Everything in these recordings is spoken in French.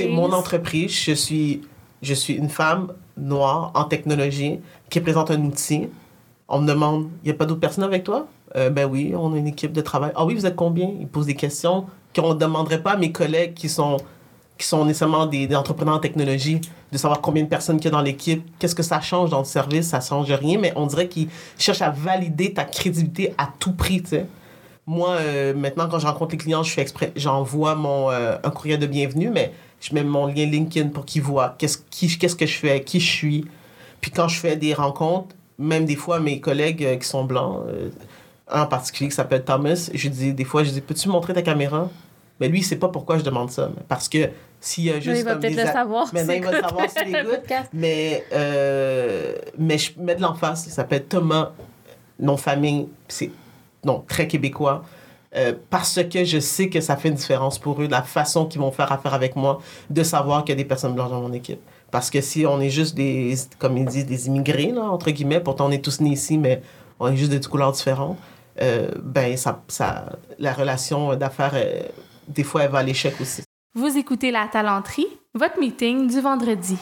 C'est mon entreprise. Je suis, je suis une femme noire en technologie qui présente un outil. On me demande, il n'y a pas d'autres personnes avec toi? Euh, ben oui, on a une équipe de travail. Ah oui, vous êtes combien? Ils posent des questions qu'on ne demanderait pas à mes collègues qui sont, qui sont nécessairement des, entrepreneurs en technologie, de savoir combien de personnes qu'il y a dans l'équipe, qu'est-ce que ça change dans le service, ça change rien, mais on dirait qu'ils cherchent à valider ta crédibilité à tout prix, tu sais. Moi, euh, maintenant, quand je rencontre les clients, je fais exprès, j'envoie mon, euh, un courrier de bienvenue, mais je mets mon lien LinkedIn pour qu'ils voient qu'est-ce, qu'est-ce que je fais, qui je suis. Puis quand je fais des rencontres, même des fois, mes collègues euh, qui sont blancs, un en particulier qui s'appelle Thomas, je dis des fois, je dis, peux-tu montrer ta caméra? Mais lui, il sait pas pourquoi je demande ça. Parce que s'il y a juste. il va peut-être le savoir. Maintenant, il va le savoir si les Mais, mais je mets de l'emphase. Il s'appelle Thomas, non famille. C'est non, très québécois. Euh, parce que je sais que ça fait une différence pour eux, la façon qu'ils vont faire affaire avec moi, de savoir qu'il y a des personnes blanches dans mon équipe. Parce que si on est juste des, comme ils disent, des immigrés, entre guillemets, pourtant on est tous nés ici, mais on est juste de couleurs différentes, euh, ben ça, ça, la relation d'affaires, euh, des fois, elle va à l'échec aussi. Vous écoutez La Talenterie, votre meeting du vendredi.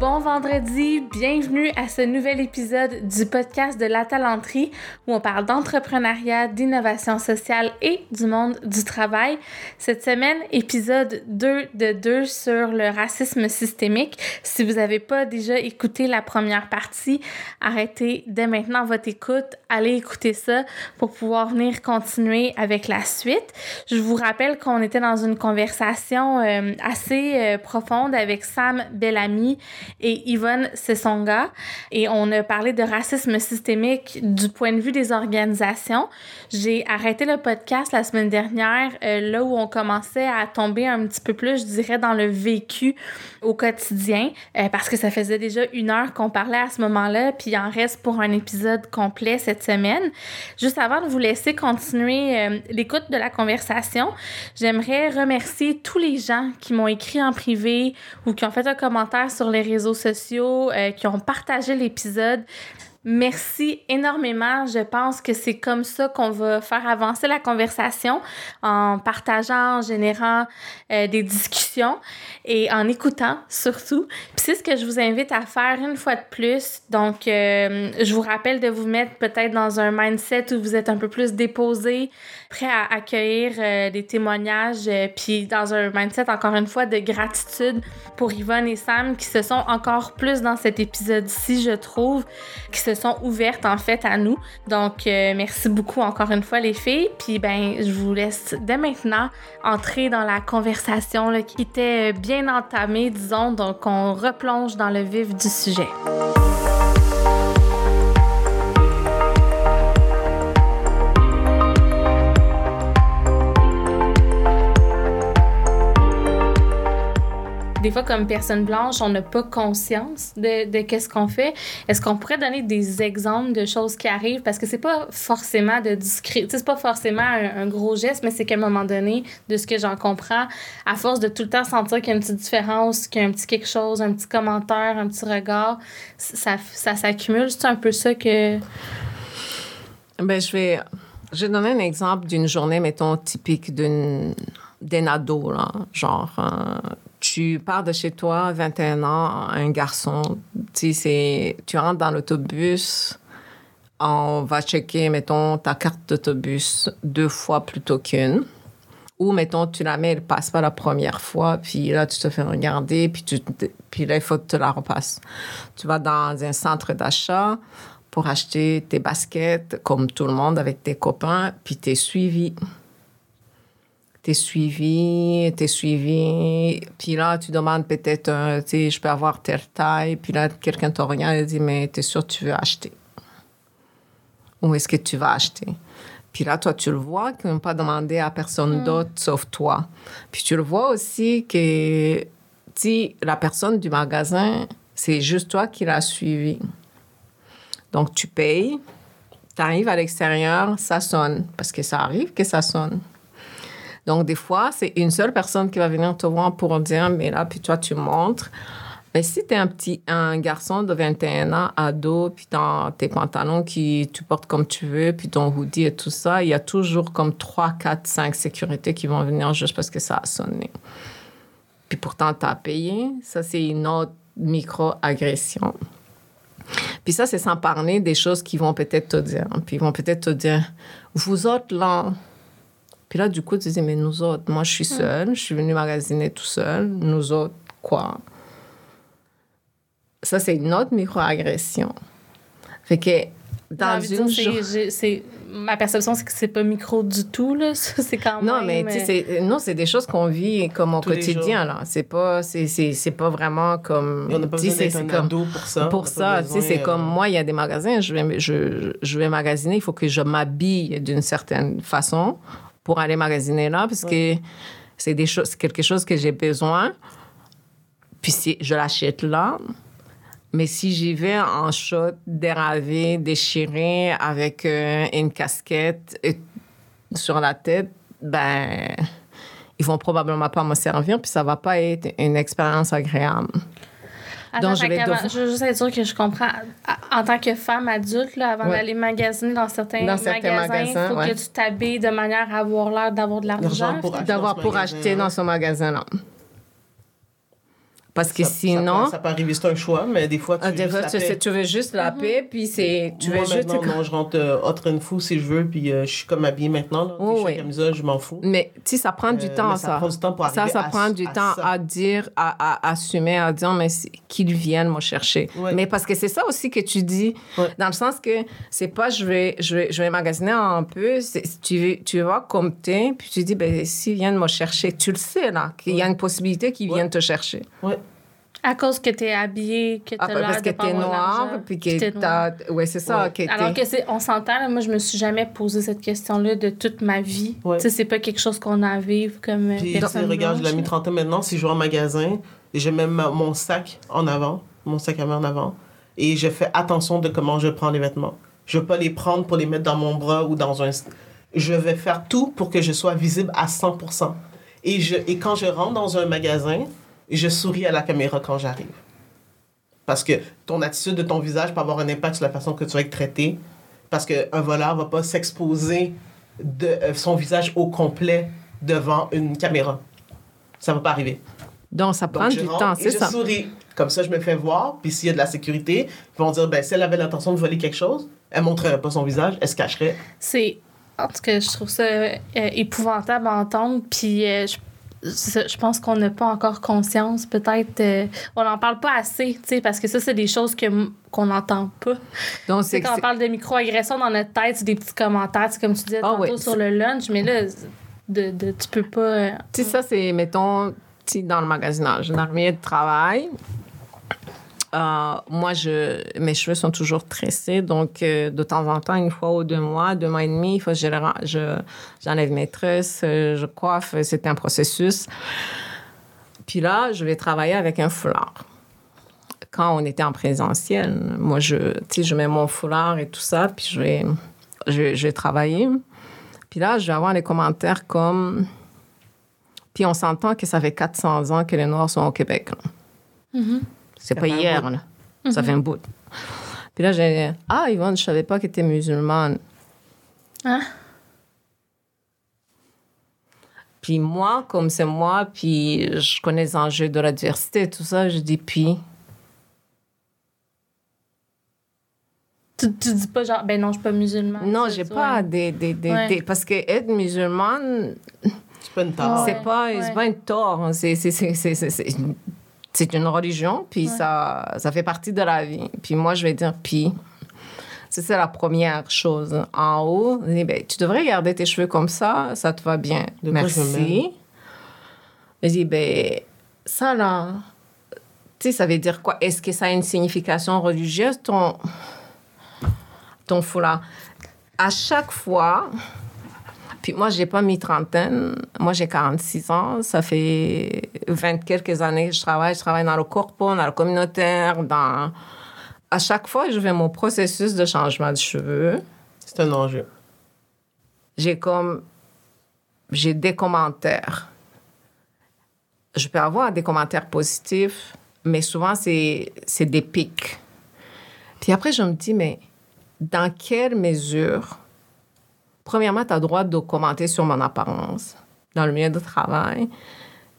Bon vendredi, bienvenue à ce nouvel épisode du podcast de la talenterie où on parle d'entrepreneuriat, d'innovation sociale et du monde du travail. Cette semaine, épisode 2 de 2 sur le racisme systémique. Si vous n'avez pas déjà écouté la première partie, arrêtez dès maintenant votre écoute, allez écouter ça pour pouvoir venir continuer avec la suite. Je vous rappelle qu'on était dans une conversation euh, assez euh, profonde avec Sam Bellamy et Yvonne Sessonga. Et on a parlé de racisme systémique du point de vue des organisations. J'ai arrêté le podcast la semaine dernière, euh, là où on commençait à tomber un petit peu plus, je dirais, dans le vécu au quotidien, euh, parce que ça faisait déjà une heure qu'on parlait à ce moment-là, puis il en reste pour un épisode complet cette semaine. Juste avant de vous laisser continuer euh, l'écoute de la conversation, j'aimerais remercier tous les gens qui m'ont écrit en privé ou qui ont fait un commentaire sur les réseaux sociaux, euh, qui ont partagé l'épisode. Merci énormément. Je pense que c'est comme ça qu'on va faire avancer la conversation en partageant, en générant euh, des discussions et en écoutant surtout. Puis c'est ce que je vous invite à faire une fois de plus. Donc, euh, je vous rappelle de vous mettre peut-être dans un mindset où vous êtes un peu plus déposé, prêt à accueillir euh, des témoignages, puis dans un mindset encore une fois de gratitude pour Yvonne et Sam qui se sont encore plus dans cet épisode-ci, je trouve, qui se sont ouvertes en fait à nous. Donc euh, merci beaucoup encore une fois les filles. Puis ben je vous laisse dès maintenant entrer dans la conversation qui était bien entamée, disons. Donc on replonge dans le vif du sujet. Des fois, comme personne blanche, on n'a pas conscience de, de qu'est-ce qu'on fait. Est-ce qu'on pourrait donner des exemples de choses qui arrivent? Parce que c'est pas forcément de discret, c'est pas forcément un, gros geste, mais c'est qu'à un moment donné, de ce que j'en comprends, à force de tout le temps sentir qu'il y a une petite différence, qu'il y a un petit quelque chose, un petit commentaire, un petit regard, ça, ça s'accumule. C'est un peu ça que. Ben, je vais. Je vais donner un exemple d'une journée, mettons, typique d'une d'un ado, genre, euh, tu pars de chez toi, 21 ans, un garçon, tu tu rentres dans l'autobus, on va checker, mettons, ta carte d'autobus deux fois plutôt qu'une. Ou, mettons, tu la mets, elle passe pas la première fois, puis là, tu te fais regarder, puis, tu, puis là, il faut que tu la repasses. Tu vas dans un centre d'achat pour acheter tes baskets, comme tout le monde, avec tes copains, puis tu es suivi t'es suivi, t'es suivi. Puis là, tu demandes peut-être, euh, tu sais, je peux avoir telle taille. Puis là, quelqu'un te regarde et dit, mais t'es sûr que tu veux acheter? Où est-ce que tu vas acheter? Puis là, toi, tu le vois qu'ils n'ont pas demandé à personne hmm. d'autre sauf toi. Puis tu le vois aussi que si la personne du magasin, c'est juste toi qui l'as suivi. Donc, tu payes, tu arrives à l'extérieur, ça sonne, parce que ça arrive que ça sonne. Donc, des fois, c'est une seule personne qui va venir te voir pour dire, mais là, puis toi, tu montres. Mais si tu es un petit un garçon de 21 ans, ado, puis dans tes pantalons qui tu portes comme tu veux, puis ton hoodie et tout ça, il y a toujours comme 3, 4, 5 sécurités qui vont venir juste parce que ça a sonné. Puis pourtant, tu as payé. Ça, c'est une autre micro-agression. Puis ça, c'est sans parler des choses qu'ils vont peut-être te dire. Puis ils vont peut-être te dire, vous autres, là... Puis là, du coup, tu dis, mais nous autres, moi, je suis seule, je suis venue magasiner tout seul. Nous autres, quoi? Ça, c'est une autre microagression. Fait que dans une dire, journée... ma perception, c'est que c'est pas micro du tout, là. C'est quand même. Non, mais tu sais, c'est- non, c'est des choses qu'on vit comme au Tous quotidien, là. C'est pas, c'est, c'est, c'est pas vraiment comme. Et on n'a pas tu sais, besoin d'être c'est un comme- ado pour ça. Pour ça, tu sais, besoin, c'est euh, comme moi, il y a des magasins, je vais, je, je vais magasiner, il faut que je m'habille d'une certaine façon pour aller magasiner là, parce que c'est des choses, quelque chose que j'ai besoin, puis si je l'achète là. Mais si j'y vais en short déravé, déchiré, avec euh, une casquette et- sur la tête, ben, ils vont probablement pas me servir, puis ça va pas être une expérience agréable. Attends, Donc, je vais qu'avant- devoir- je veux juste être sûre que je comprends. En tant que femme adulte, là, avant Ouais. d'aller magasiner dans certains, Dans certains magasins, il faut ouais. que tu t'habilles de manière à avoir l'air d'avoir de l'argent. L'argent pour acheter d'avoir dans ce pour magasin, acheter dans ce magasin-là. Parce que Ça- ça sinon, peut- Ça peut arriver, c'est un choix, mais des fois, tu ah, veux des juste fois, la tu, paix. sais, tu veux juste la paix, puis c'est, tu Moi, veux juste... maintenant, non, je rentre euh, hot and fou si je veux, puis euh, je suis comme habillée maintenant. Là, Oh, t-shirt, oui. camisole, je m'en fous. Mais tu sais, ça prend du Euh, temps, ça. ça prend du temps pour Ça, arriver ça à- prend du à temps ça. à dire, à, à assumer, à dire, mais qu'ils viennent me chercher. Ouais. Mais parce que c'est ça aussi que tu dis, Ouais. dans le sens que c'est pas je vais, je vais, je vais magasiner un peu, c'est- tu, tu vas comme t'es, puis tu dis, ben, s'ils viennent me chercher, tu le sais, là, qu'il y a une possibilité qu'ils Ouais. viennent te chercher. Ouais. À cause que t'es habillée, que t'as Ah, l'air parce que t'es avoir noir, d'argent, puis que t'as... Ouais, c'est ça. Ouais. que Alors que c'est, on s'entend, là, moi je me suis jamais posé cette question-là de toute ma vie. Ouais. Tu sais, c'est pas quelque chose qu'on a à vivre comme euh, Puis, personne sais, regarde, je blanche, l'ai mis là. trentaine maintenant. Si je vais en magasin, je mets ma- mon sac en avant, mon sac à main en avant, et je fais attention de comment je prends les vêtements. Je veux pas les prendre pour les mettre dans mon bras ou dans un... Je vais faire tout pour que je sois visible à 100%. Et, je, et quand je rentre dans un magasin, je souris à la caméra quand j'arrive. Parce que ton attitude de ton visage peut avoir un impact sur la façon que tu vas être traité. Parce qu'un voleur va pas s'exposer de euh, son visage au complet devant une caméra. Ça va pas arriver. Donc, ça prend je du temps, et c'est je ça. souris. Comme ça, je me fais voir. Puis s'il y a de la sécurité, ils vont dire, ben, si elle avait l'intention de voler quelque chose, elle montrerait pas son visage, elle se cacherait. C'est. En tout cas, je trouve ça euh, épouvantable à entendre. Puis euh, je, je pense qu'on n'a pas encore conscience, peut-être. euh, on n'en parle pas assez, tu sais, parce que ça, c'est des choses que qu'on n'entend pas. Donc, c'est quand on parle de microagression dans notre tête, c'est des petits commentaires, c'est comme tu disais Ah tantôt sur le lunch, mais là, de, de, tu peux pas. euh, Tu sais, ça, c'est, mettons, dans le magasinage, un armée de travail. Euh, moi, je, mes cheveux sont toujours tressés, donc euh, de temps en temps, une fois ou deux mois, deux mois et demi, il faut que je, les ren- je- j'enlève mes tresses, euh, je coiffe, c'est un processus. Puis là, je vais travailler avec un foulard. Quand on était en présentiel, moi, je, je mets mon foulard et tout ça, puis je vais, je, je vais travailler. Puis là, je vais avoir des commentaires comme... Puis on s'entend que ça fait 400 ans que les Noirs sont au Québec. C'est pas hier, là. Ça fait un bout. Puis là, j'ai dit, ah, Yvonne, je savais pas que tu musulmane. Hein? Puis moi, comme c'est moi, puis je connais les enjeux de la diversité, tout ça, je dis, puis... Tu, tu dis pas genre, ben non, je suis pas musulmane. Non, j'ai pas des, des, des, Ouais. des- Parce que être musulmane, C'est pas une tare. c'est pas, ouais. c'est pas une tort. hein. C'est, c'est, une- religion, puis ça, ça fait partie de la vie. Puis moi, je vais dire, puis, ça, c'est la première chose. En haut, je dis, ben, tu devrais garder tes cheveux comme ça, ça te va bien. De Merci. Je dis, ben, ça là, tu sais, ça veut dire quoi? Est-ce que ça a une signification religieuse, ton, ton foulard? À chaque fois, puis moi, j'ai pas mis trentaine. Moi, j'ai 46 ans. Ça fait 20 quelques années que je travaille. Je travaille dans le corpo, dans le communautaire, dans... À chaque fois, je fais mon processus de changement de cheveux. C'est un enjeu. J'ai comme... J'ai des commentaires. Je peux avoir des commentaires positifs mais souvent, c'est c'est des pics. Puis après, je me dis, mais dans quelle mesure, premièrement, tu as le droit de commenter sur mon apparence dans le milieu de travail.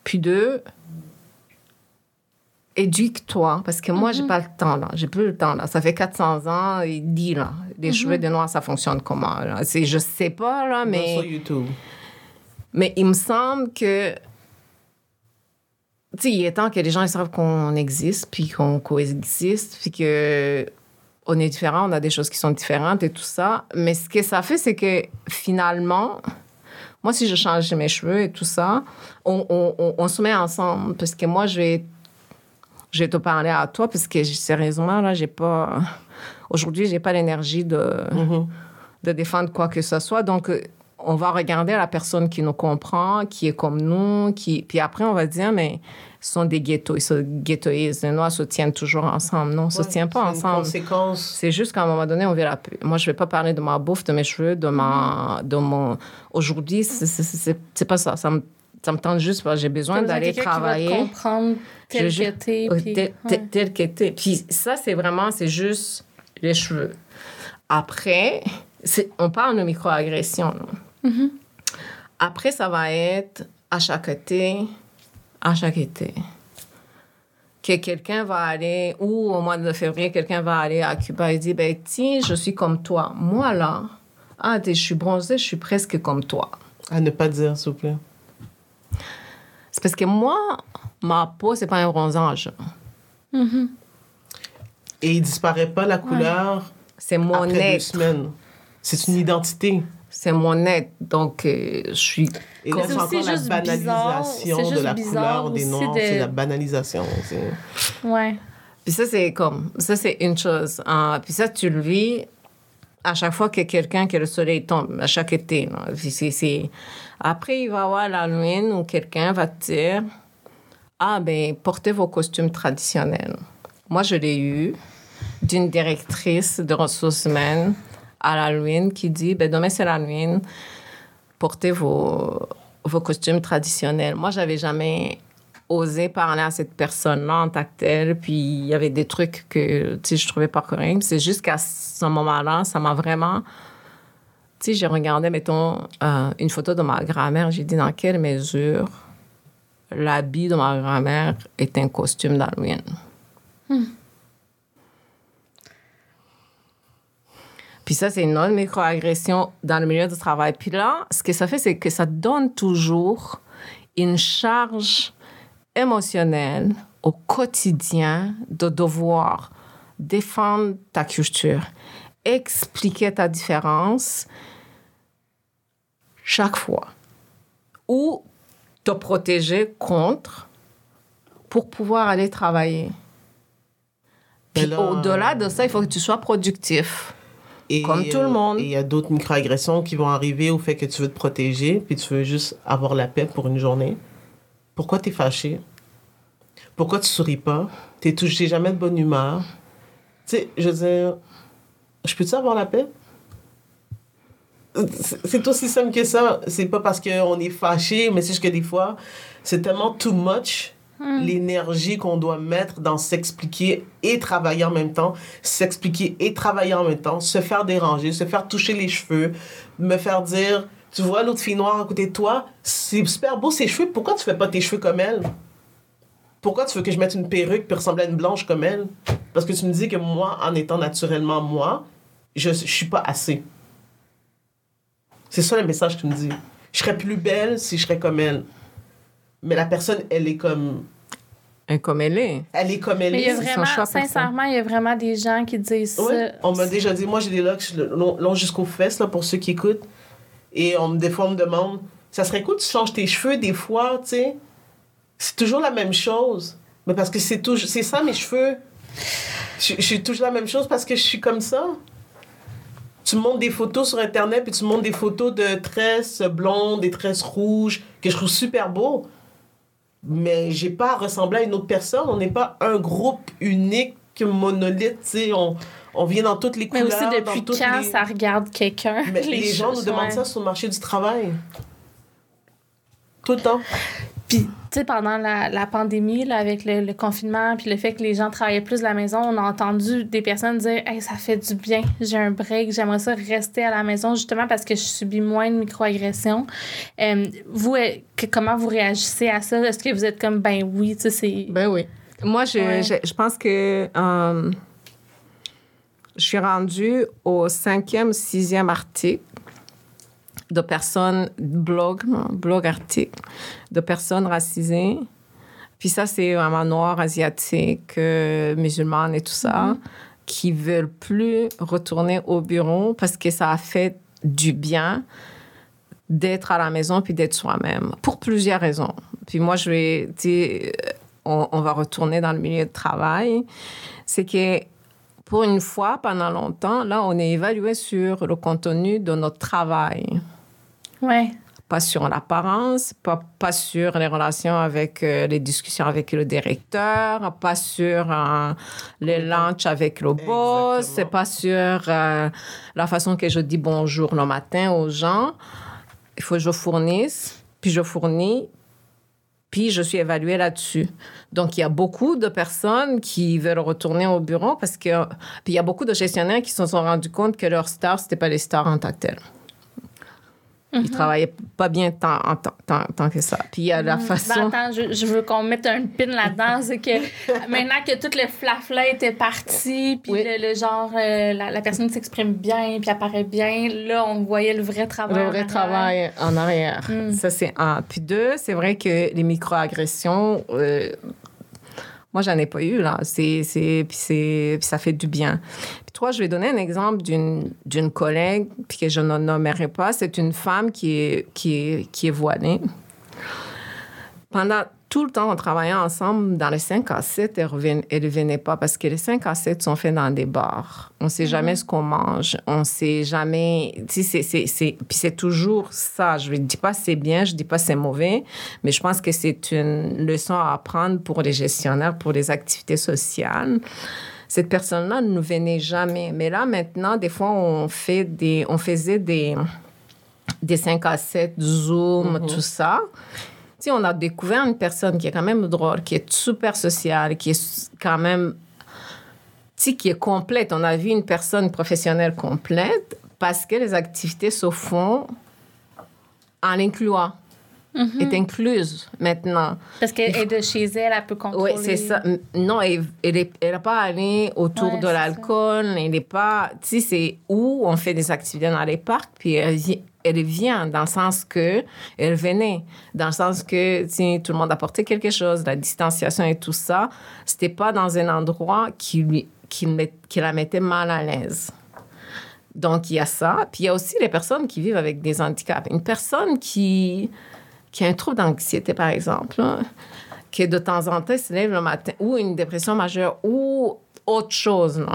Puis deux, éduque-toi, parce que moi, j'ai pas le temps, là. J'ai plus le temps, là. Ça fait 400 ans, il dit, là, les cheveux de noir, ça fonctionne comment, là? C'est, je sais pas, là, mais... Sur YouTube. Mais il me semble que. Tu sais, il est temps que les gens ils savent qu'on existe, puis qu'on coexiste, puis que on est différents, on a des choses qui sont différentes et tout ça. Mais ce que ça fait, c'est que finalement, moi, si je change mes cheveux et tout ça, on, on, on, on se met ensemble. Parce que moi, je vais, je vais te parler à toi, parce que sérieusement, là, j'ai pas. Aujourd'hui, j'ai pas l'énergie de, de défendre quoi que ce soit. Donc, on va regarder la personne qui nous comprend, qui est comme nous, qui... puis après, on va dire, mais ce sont des ghettos, ils se ghettoisent. Les Noirs se tiennent toujours ensemble. Non, on se Ouais, tient pas ensemble. C'est juste qu'à un moment donné, on verra plus. Moi, je vais pas parler de ma bouffe, de mes cheveux, de ma, de mon. Aujourd'hui, c'est- pas ça. Ça me, ça me tente juste parce que j'ai besoin d'aller quelqu'un qui va te travailler. comprendre tel Je- que t'es. Puis- tel, ouais. tel- tel que t'es. Puis ça, c'est vraiment, c'est juste les cheveux. Après, on parle de microagression. Mm-hmm. Après, ça va être à chaque été, à chaque été. Que quelqu'un va aller, ou au mois de février, quelqu'un va aller à Cuba et dit, ben tiens, je suis comme toi. Moi, là, ah, je suis bronzée, je suis presque comme toi. À ne pas dire, s'il vous plaît. C'est parce que moi, ma peau, c'est pas un bronzage. Et il disparaît pas la couleur C'est mon après deux semaines. C'est une identité. C'est mon être. Donc, euh, je suis. Et c'est encore la bizarre. banalisation C'est de la couleur des de- C'est la banalisation. Ouais. Puis ça, c'est comme. Ça, c'est une chose. hein. puis ça, tu le vis à chaque fois que quelqu'un, que le soleil tombe, à chaque été. c'est- Après, il va y avoir la lune où quelqu'un va te dire Ah, ben, portez vos costumes traditionnels. Moi, je l'ai eu d'une directrice de ressources humaines à lune qui dit ben, Demain, c'est lune. portez vos, vos costumes traditionnels. Moi, j'avais jamais osé parler à cette personne-là en tant que telle, puis il y avait des trucs que, je trouvais pas corrects. C'est juste qu'à ce moment-là, ça m'a vraiment... Tu sais, j'ai regardé, mettons, euh, une photo de ma grand-mère, j'ai dit dans quelle mesure l'habit de ma grand-mère est un costume d'Halloween? Puis ça, c'est une autre microagression dans le milieu du travail. Puis là, ce que ça fait, c'est que ça donne toujours une charge émotionnelle au quotidien de devoir défendre ta culture, expliquer ta différence chaque fois ou te protéger contre pour pouvoir aller travailler. Puis là, au-delà de ça, il faut que tu sois productif. Et, Comme tout le euh, monde. Et il y a d'autres microagressions qui vont arriver au fait que tu veux te protéger, puis tu veux juste avoir la paix pour une journée. Pourquoi tu es fâché? Pourquoi tu souris pas? Tu n'es jamais de bonne humeur. Tu sais, je veux dire, je peux-tu avoir la paix? C'est c'est aussi simple que ça. C'est pas parce qu'on est fâché, mais c'est juste que des fois, c'est tellement too much l'énergie qu'on doit mettre dans s'expliquer et travailler en même temps, s'expliquer et travailler en même temps, se faire déranger, se faire toucher les cheveux, me faire dire, tu vois l'autre fille noire à côté de toi, c'est super beau ses cheveux, pourquoi tu fais pas tes cheveux comme elle? Pourquoi tu veux que je mette une perruque pour ressembler à une blanche comme elle? Parce que tu me dis que moi, en étant naturellement moi, je, je suis pas assez. C'est ça le message que tu me dis. Je serais plus belle si je serais comme elle. Mais la personne, elle est comme. Et comme elle est. Elle est comme elle Mais il y a est. vraiment, sincèrement, il y a vraiment des gens qui disent Ouais, ça. on m'a déjà dit, moi j'ai des locks longs longs jusqu'aux fesses, là, pour ceux qui écoutent. Et on, me- des fois, on me demande, ça serait cool que tu changes tes cheveux des fois, tu sais? C'est toujours la même chose. Mais parce que c'est toujours, c'est ça mes cheveux. Je, je suis toujours la même chose parce que je suis comme ça. Tu me montres des photos sur Internet, puis tu me montres des photos de tresses blondes, des tresses rouges, que je trouve super beau. Mais j'ai pas à ressembler à une autre personne. On n'est pas un groupe unique, monolithe, tu sais. On, on vient dans toutes les Mais couleurs. aussi, depuis dans quand les... ça regarde quelqu'un? Mais les, gens nous demandent ouais. ça sur le marché du travail. Tout le temps. Puis tu sais, pendant la, la pandémie, là, avec le, le confinement, puis le fait que les gens travaillaient plus de la maison, on a entendu des personnes dire Hey, ça fait du bien, j'ai un break, j'aimerais ça rester à la maison justement parce que je subis moins de microagressions. Euh, vous, euh, que- comment vous réagissez à ça? Est-ce que vous êtes comme, ben oui, tu sais, c'est. Ben oui. Moi, je, Ouais. je, je pense que euh, je suis rendue au cinquième, sixième article de personnes, blog, blog article, de personnes racisées. Puis ça, c'est vraiment noir, asiatique, euh, musulmane et tout ça, qui veulent plus retourner au bureau parce que ça a fait du bien d'être à la maison puis d'être soi-même, pour plusieurs raisons. Puis moi, je vais, tu sais, on, on va retourner dans le milieu de travail. C'est que pour une fois, pendant longtemps, là, on est évalué sur le contenu de notre travail Ouais. pas sur l'apparence, pas, pas sur les relations avec euh, les discussions avec le directeur, pas sur euh, les lunchs avec le boss, c'est pas sur euh, la façon que je dis bonjour le matin aux gens. Il faut que je fournisse, puis je fournis, puis je suis évaluée là-dessus. Donc, il y a beaucoup de personnes qui veulent retourner au bureau parce que... Puis il y a beaucoup de gestionnaires qui se sont rendus compte que leurs stars, c'était pas les stars en tant que telles. Ils travaillaient pas bien tant, en tant, tant- que ça. Puis il y a la Ben, façon... attends, je, je veux qu'on mette un pin là-dedans. C'est que maintenant que tout le flafla était parti, puis Oui. le, le genre, euh, la, la personne s'exprime bien, puis apparaît bien, là, on voyait le vrai travail. Le vrai travail en arrière. Mm. Ça, c'est un. Puis deux, c'est vrai que les microagressions, euh, moi, j'en ai pas eu, là. C'est, c'est, puis, c'est, puis ça fait du bien. Puis trois, je vais donner un exemple d'une, d'une collègue, puis que je ne nommerai pas. C'est une femme qui est, qui est, qui est voilée. Pendant tout le temps, on travaillait ensemble dans les 5 à 7, elle ne revenait pas parce que les 5 à 7 sont faits dans des bars. On ne sait jamais ce qu'on mange. On ne sait jamais. Tu sais, c'est- c'est- c'est- Puis c'est toujours ça. Je ne dis pas c'est bien, je ne dis pas c'est mauvais, mais je pense que c'est une leçon à apprendre pour les gestionnaires, pour les activités sociales. Cette personne-là ne venait jamais. Mais là, maintenant, des fois, on, fait des, on faisait des, des 5 à 7, Zoom, tout ça. Sais, on a découvert une personne qui est quand même drôle, qui est super sociale, qui est quand même, tu sais, qui est complète. On a vu une personne professionnelle complète parce que les activités se font en l'incluant. est incluse maintenant. Parce qu'elle est de chez elle, elle peut contrôler. Oui, c'est ça. Non, elle n'a pas allé autour Ouais, de l'alcool. Elle n'est pas. Tu sais, c'est où on fait des activités dans les parcs, puis elle, elle vient dans le sens que elle venait, dans le sens que sais, tout le monde apportait quelque chose, la distanciation et tout ça. C'était pas dans un endroit qui, lui, qui, qui la mettait mal à l'aise. Donc, il y a ça. Puis, il y a aussi les personnes qui vivent avec des handicaps. Une personne qui, qui a un trouble d'anxiété, par exemple, là, que de temps en temps se lève le matin, ou une dépression majeure, ou autre chose.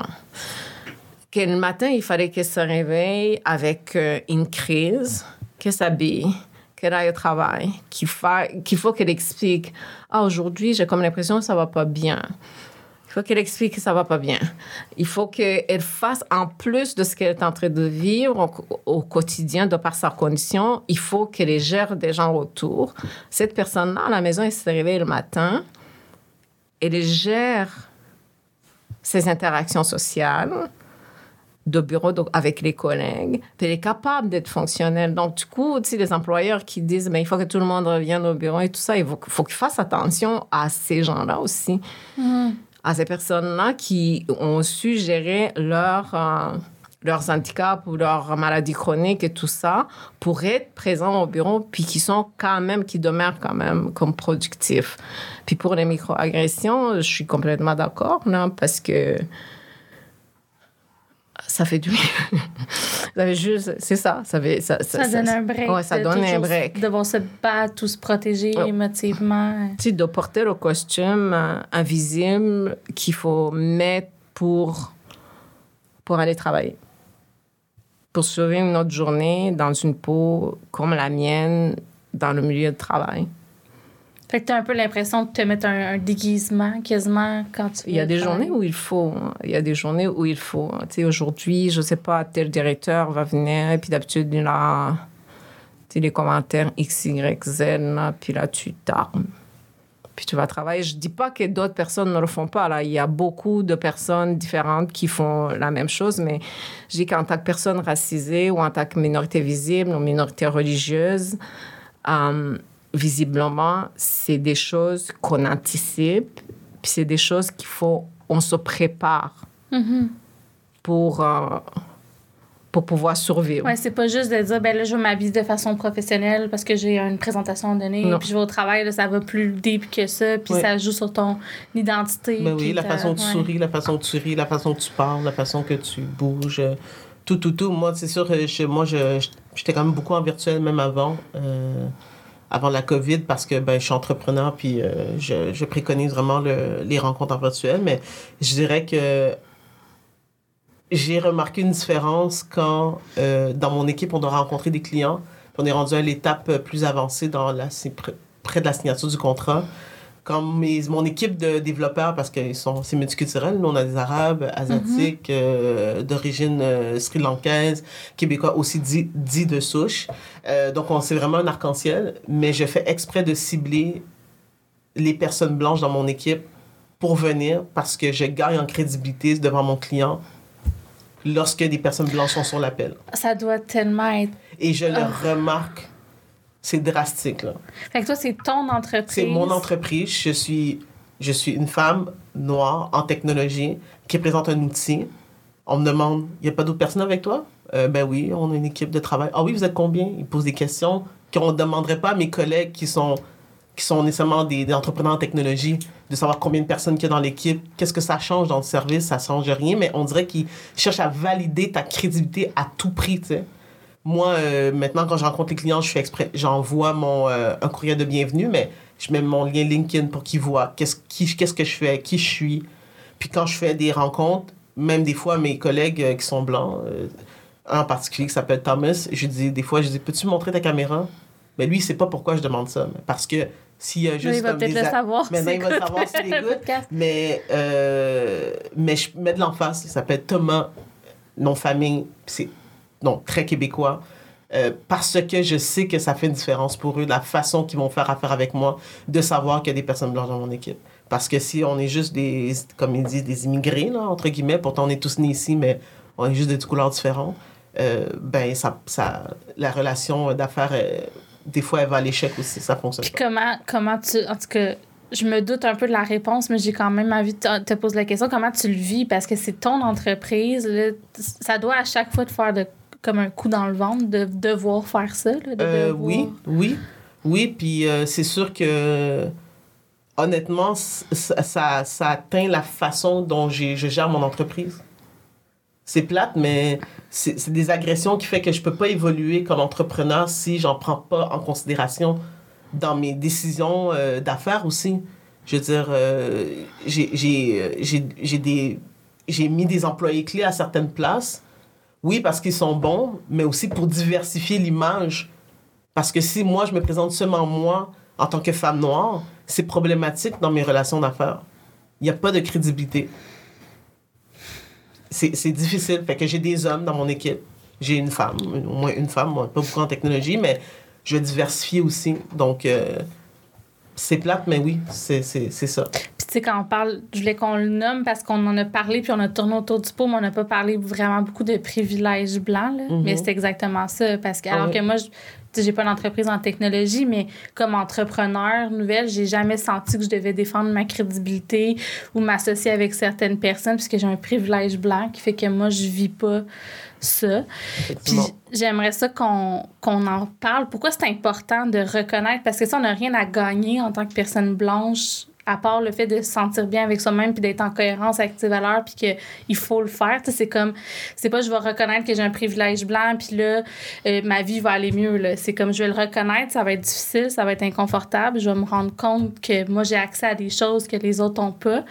Que le matin, il fallait qu'elle se réveille avec euh, une crise, qu'elle s'habille, qu'elle aille au travail, qu'il fa- qu'il faut qu'elle explique Ah, aujourd'hui, j'ai comme l'impression que ça va pas bien. Il faut qu'elle explique que ça va pas bien. Il faut qu'elle fasse, en plus de ce qu'elle est en train de vivre au, au quotidien, de par sa condition, il faut qu'elle gère des gens autour. Cette personne-là, à la maison, elle se réveille le matin, elle gère ses interactions sociales de bureau donc avec les collègues, puis elle est capable d'être fonctionnelle. Donc, du coup, tu sais, les employeurs qui disent, mais il faut que tout le monde revienne au bureau et tout ça, il faut, faut qu'ils fassent attention à ces gens-là aussi à ces personnes-là qui ont su gérer leur, euh, leurs handicaps ou leurs maladies chroniques et tout ça pour être présents au bureau, puis qui sont quand même, qui demeurent quand même comme productifs. Puis pour les microagressions, je suis complètement d'accord, là, parce que ça fait du bien. ça fait juste, c'est ça, ça fait, ça, Ça, donne un break. Ouais, ça donne un break. Devoir se battre ou se protéger Oh. émotivement. tu sais, de porter le costume euh, invisible qu'il faut mettre pour, pour aller travailler. Pour une autre journée dans une peau comme la mienne dans le milieu de travail. Fait que t'as un peu l'impression de te mettre un, un déguisement quasiment quand tu Il y a des journées où il faut. Il y a des journées où il faut. Tu sais, aujourd'hui, je sais pas, tel directeur va venir, et puis d'habitude, il a les commentaires X, Y, Z, puis là, tu t'armes. puis tu vas travailler. Je dis pas que d'autres personnes ne le font pas. Là, il y a beaucoup de personnes différentes qui font la même chose, mais je dis qu'en tant que personne racisée ou en tant que minorité visible ou minorité religieuse, euh, visiblement, c'est des choses qu'on anticipe, puis c'est des choses qu'il faut, on se prépare pour. euh, pour pouvoir survivre. Ouais, c'est pas juste de dire, ben là, je vais m'habiller de façon professionnelle parce que j'ai une présentation à donner, Non. puis je vais au travail, là, ça va plus deep que ça, puis Ouais. ça joue sur ton identité. Ben oui, la façon dont tu ouais. souris, la façon dont tu ris, la façon dont tu parles, la façon que tu bouges, euh, tout, tout, tout. Moi, c'est sûr, euh, je- moi, je- je- j'étais quand même beaucoup en virtuel, même avant, euh, avant la COVID, parce que ben, je suis entrepreneur, puis euh, je, je préconise vraiment le- les rencontres en virtuel. Mais je dirais que j'ai remarqué une différence quand, euh, dans mon équipe, on doit rencontrer des clients. On est rendu à l'étape euh, plus avancée dans la, près de la signature du contrat. Quand mes, mon équipe de développeurs, parce que sont, c'est multiculturel, nous, on a des Arabes, Asiatiques, euh, d'origine euh, sri-lankaise, Québécois aussi dit, dit de souche. Euh, donc, on, c'est vraiment un arc-en-ciel. Mais je fais exprès de cibler les personnes blanches dans mon équipe pour venir parce que je gagne en crédibilité devant mon client lorsque des personnes blanches sont sur l'appel. Ça doit tellement être. Et je le Ah. remarque, c'est drastique. Là. Fait que toi, c'est ton entreprise. C'est mon entreprise. Je suis, je suis une femme noire en technologie qui présente un outil. On me demande, il n'y a pas d'autres personnes avec toi? Euh, ben oui, on a une équipe de travail. Ah oui, vous êtes combien? Ils posent des questions qu'on ne demanderait pas à mes collègues qui sont, qui sont nécessairement des, des entrepreneurs en technologie, de savoir combien de personnes il y a dans l'équipe, qu'est-ce que ça change dans le service, ça change rien, mais on dirait qu'ils cherchent à valider ta crédibilité à tout prix, tu sais. Moi, euh, maintenant, quand je rencontre les clients, je fais exprès, j'envoie mon, euh, un courriel de bienvenue, mais je mets mon lien LinkedIn pour qu'ils voient qu'est-ce, qui, qu'est-ce que je fais, qui je suis. Puis quand je fais des rencontres, même des fois, mes collègues euh, qui sont blancs, un en particulier qui s'appelle Thomas, je dis des fois, je dis, peux-tu montrer ta caméra? Mais lui, il sait pas pourquoi je demande ça. mais Parce que s'il y a juste il va peut-être le savoir. Maintenant, il va le savoir s'il écoute. mais, mais je mets de l'emphase. Il s'appelle Thomas, nom famille, c'est non, très québécois. Euh, parce que je sais que ça fait une différence pour eux, la façon qu'ils vont faire affaire avec moi, de savoir qu'il y a des personnes blanches dans mon équipe. Parce que si on est juste des, comme ils disent, des immigrés, là, entre guillemets, pourtant on est tous nés ici, mais on est juste de couleurs différentes, euh, ben ça, ça, la relation d'affaires, euh, des fois, elle va à l'échec aussi, ça fonctionne Puis pas. comment, comment tu. En tout cas, je me doute un peu de la réponse, mais j'ai quand même envie de te, te poser la question comment tu le vis? Parce que c'est ton entreprise. là, ça doit à chaque fois te faire de, comme un coup dans le ventre de devoir faire ça. là, de Euh, devoir- oui, oui, oui. Puis euh, c'est sûr que, honnêtement, ça, ça, ça atteint la façon dont je gère mon entreprise. C'est plate, mais c'est des agressions qui fait que je peux pas évoluer comme entrepreneur si j'en prends pas en considération dans mes décisions euh, d'affaires aussi. Je veux dire, euh, des- j'ai mis des employés clés à certaines places. Oui, parce qu'ils sont bons, mais aussi pour diversifier l'image. Parce que si moi, je me présente seulement moi en tant que femme noire, c'est problématique dans mes relations d'affaires. Il n'y a pas de crédibilité. C'est difficile. Fait que j'ai des hommes dans mon équipe. J'ai une femme, au moins une femme, pas beaucoup en technologie, mais je vais diversifier aussi. Donc, euh, c'est plate, mais oui, c'est ça. Puis tu sais, quand on parle, je voulais qu'on le nomme parce qu'on en a parlé, puis on a tourné autour du pot, mais on n'a pas parlé vraiment beaucoup de privilèges blancs. là. Mhm. Mais c'est exactement ça. Parce que, alors que moi, je- j'ai pas d'entreprise en technologie, mais comme entrepreneur nouvelle, j'ai jamais senti que je devais défendre ma crédibilité ou m'associer avec certaines personnes, puisque j'ai un privilège blanc qui fait que moi, je vis pas ça. Puis j'aimerais ça qu'on qu'on en parle. Pourquoi c'est important de reconnaître? Parce que ça, on n'a rien à gagner en tant que personne blanche, à part le fait de se sentir bien avec soi-même puis d'être en cohérence avec ses valeurs puis qu'il faut le faire. C'est comme, c'est pas je vais reconnaître que j'ai un privilège blanc puis là, euh, ma vie va aller mieux. là. C'est comme je vais le reconnaître, ça va être difficile, ça va être inconfortable. Je vais me rendre compte que moi, j'ai accès à des choses que les autres n'ont pas.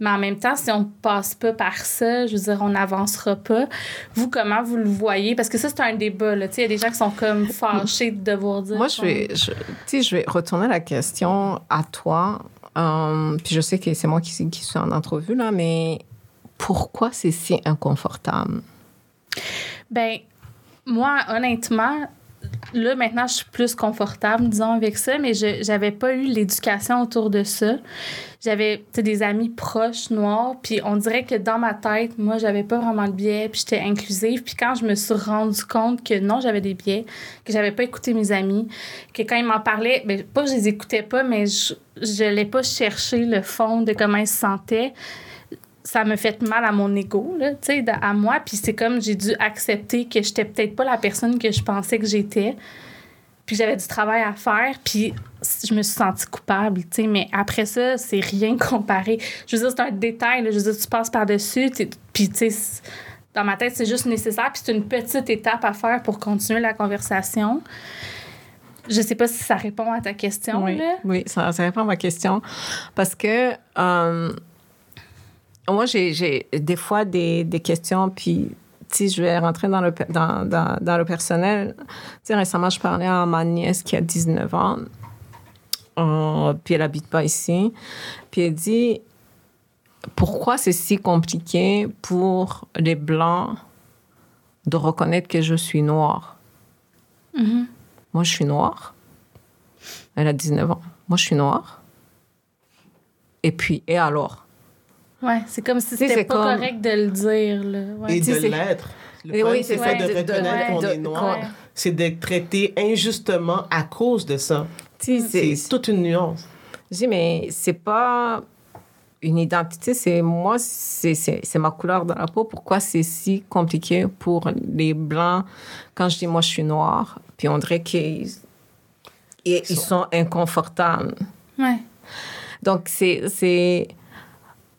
Mais en même temps, si on ne passe pas par ça, je veux dire, on n'avancera pas. Vous, comment vous le voyez? Parce que ça, c'est un débat. Il y a des gens qui sont comme fâchés de devoir dire. Moi, je vais, je, je vais retourner la question à toi. Euh, puis je sais que c'est moi qui, qui suis en entrevue, là, mais pourquoi c'est si inconfortable? Ben, moi, honnêtement, là, maintenant, je suis plus confortable, disons, avec ça, mais je j'avais pas eu l'éducation autour de ça. J'avais des amis proches noirs, puis on dirait que dans ma tête, moi, j'avais pas vraiment de biais, puis j'étais inclusive. Puis quand je me suis rendu compte que non, j'avais des biais, que j'avais pas écouté mes amis, que quand ils m'en parlaient, ben, pas que je les écoutais pas, mais je, l'ai pas cherché le fond de comment ils se sentaient ça me fait mal à mon ego, là, de- à moi. Puis c'est comme j'ai dû accepter que j'étais peut-être pas la personne que je pensais que j'étais. Puis j'avais du travail à faire. Puis je me suis sentie coupable, tu sais. Mais après ça, c'est rien comparé. Je veux dire, c'est un détail, là. Je veux dire, tu passes par-dessus. Puis, tu sais, dans ma tête, c'est juste nécessaire. Puis c'est une petite étape à faire pour continuer la conversation. Je sais pas si ça répond à ta question, Oui, là. oui ça, ça répond à ma question. Parce que euh, moi, j'ai, des fois des, des questions, puis si je vais rentrer dans le, dans, dans, dans le personnel, tu sais, récemment, je parlais à ma nièce qui a 19 ans, euh, puis elle habite pas ici, puis elle dit pourquoi c'est si compliqué pour les Blancs de reconnaître que je suis noire? Mhm. Moi, je suis noire. Elle a 19 ans. Moi, je suis noire. Et puis, et alors? Ouais, c'est comme si c'était pas comme- correct de le dire, là. Ouais. Et de l'être. Le Et problème, oui, c'est ça, de reconnaître qu'on est noir. Ouais. C'est d'être traité injustement à cause de ça. C'est toute une nuance. Je dis, mais c'est pas une identité, c'est moi, c'est c'est- c'est ma couleur de la peau. Pourquoi c'est si compliqué pour les Blancs quand je dis moi, je suis noire? Puis on dirait qu'ils ils, ils sont inconfortables. Ouais. Donc, c'est, c'est...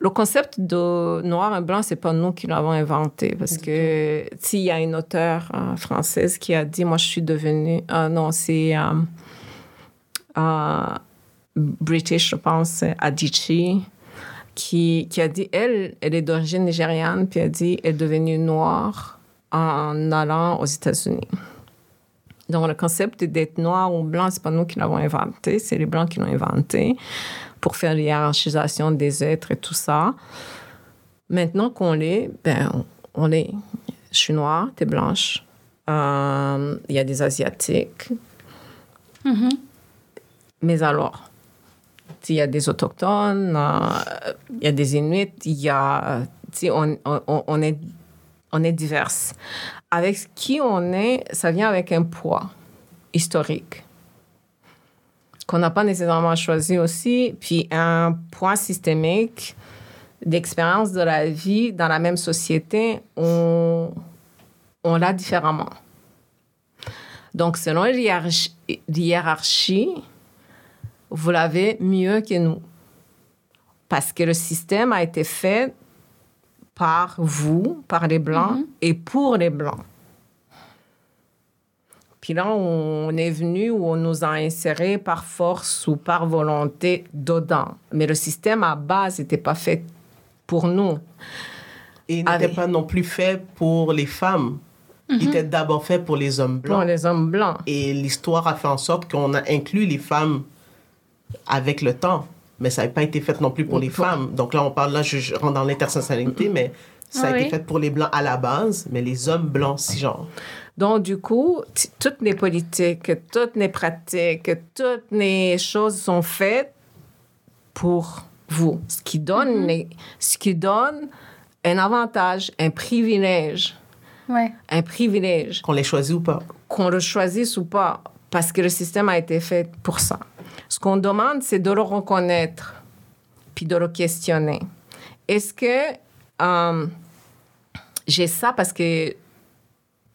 Le concept de noir et blanc, c'est pas nous qui l'avons inventé. Parce que, s'il y a une auteure euh, française qui a dit, moi, je suis devenue... ah non, c'est... euh, euh, British, je pense, Adichie, qui, qui a dit, elle, elle est d'origine nigériane, puis elle a dit, elle est devenue noire en allant aux États-Unis. Donc, le concept d'être noir ou blanc, c'est pas nous qui l'avons inventé, c'est les blancs qui l'ont inventé pour faire l'hiérarchisation des êtres et tout ça. Maintenant qu'on l'est, ben, on l'est. Je suis noire, t'es blanche. Euh, Il y a des Asiatiques. Mhm. Mais alors, il y a des Autochtones, euh, il y a des Inuits, il y a... On, on, on est, on est diverses. Avec qui on est, ça vient avec un poids historique qu'on n'a pas nécessairement choisi aussi, puis un poids systémique d'expérience de la vie dans la même société, on, on l'a différemment. Donc, selon l'hiérarchie, l'hiérarchie, vous l'avez mieux que nous. Parce que le système a été fait par vous, par les Blancs et pour les Blancs. Puis là, on est venu où on nous a insérés par force ou par volonté dedans. Mais le système à base n'était pas fait pour nous. Et il n'était pas non plus fait pour les femmes. Il était d'abord fait pour les hommes Pour blancs. les hommes blancs. Et l'histoire a fait en sorte qu'on a inclus les femmes avec le temps. Mais ça n'a pas été fait non plus pour les Pour- femmes. Donc là, on parle, là, je, je rentre dans l'intersectionnalité, mais ça a été fait pour les blancs à la base, mais les hommes blancs, si genre. Donc, du coup, toutes les politiques, toutes les pratiques, toutes les choses sont faites pour vous. Ce qui donne, les- ce qui donne un avantage, un privilège, Ouais. un privilège, Qu'on les choisit ou pas. qu'on le choisisse ou pas, parce que le système a été fait pour ça. Ce qu'on demande, c'est de le reconnaître, puis de le questionner. Est-ce que euh, j'ai ça parce que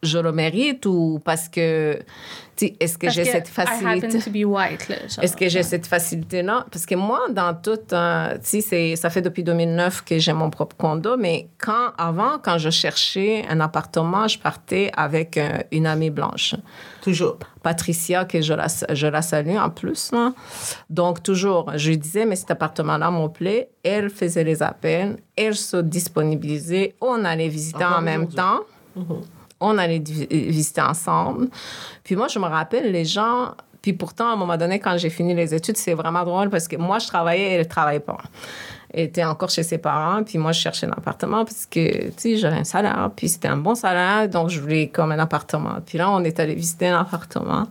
je le mérite ou parce que, est-ce que j'ai cette I facilité? là. Est-ce que j'ai cette facilité-là? Parce que moi, dans tout, euh, c'est- ça fait depuis 2009 que j'ai mon propre condo, mais quand, avant, quand je cherchais un appartement, je partais avec euh, une amie blanche. Toujours. Patricia, que je la, je la salue en plus. là. Donc, toujours, je lui disais, mais cet appartement-là me plaît. Elle faisait les appels, elle se disponibilisait, on allait visiter Encore en même temps. On allait visiter ensemble. Puis moi, je me rappelle, les gens... Puis pourtant, à un moment donné, quand j'ai fini les études, c'est vraiment drôle parce que moi, je travaillais et elle ne travaillait pas. était encore chez ses parents. Puis moi, je cherchais un appartement parce que, tu sais, j'avais un salaire. Puis c'était un bon salaire, donc je voulais comme un appartement. Puis là, on est allé visiter un appartement.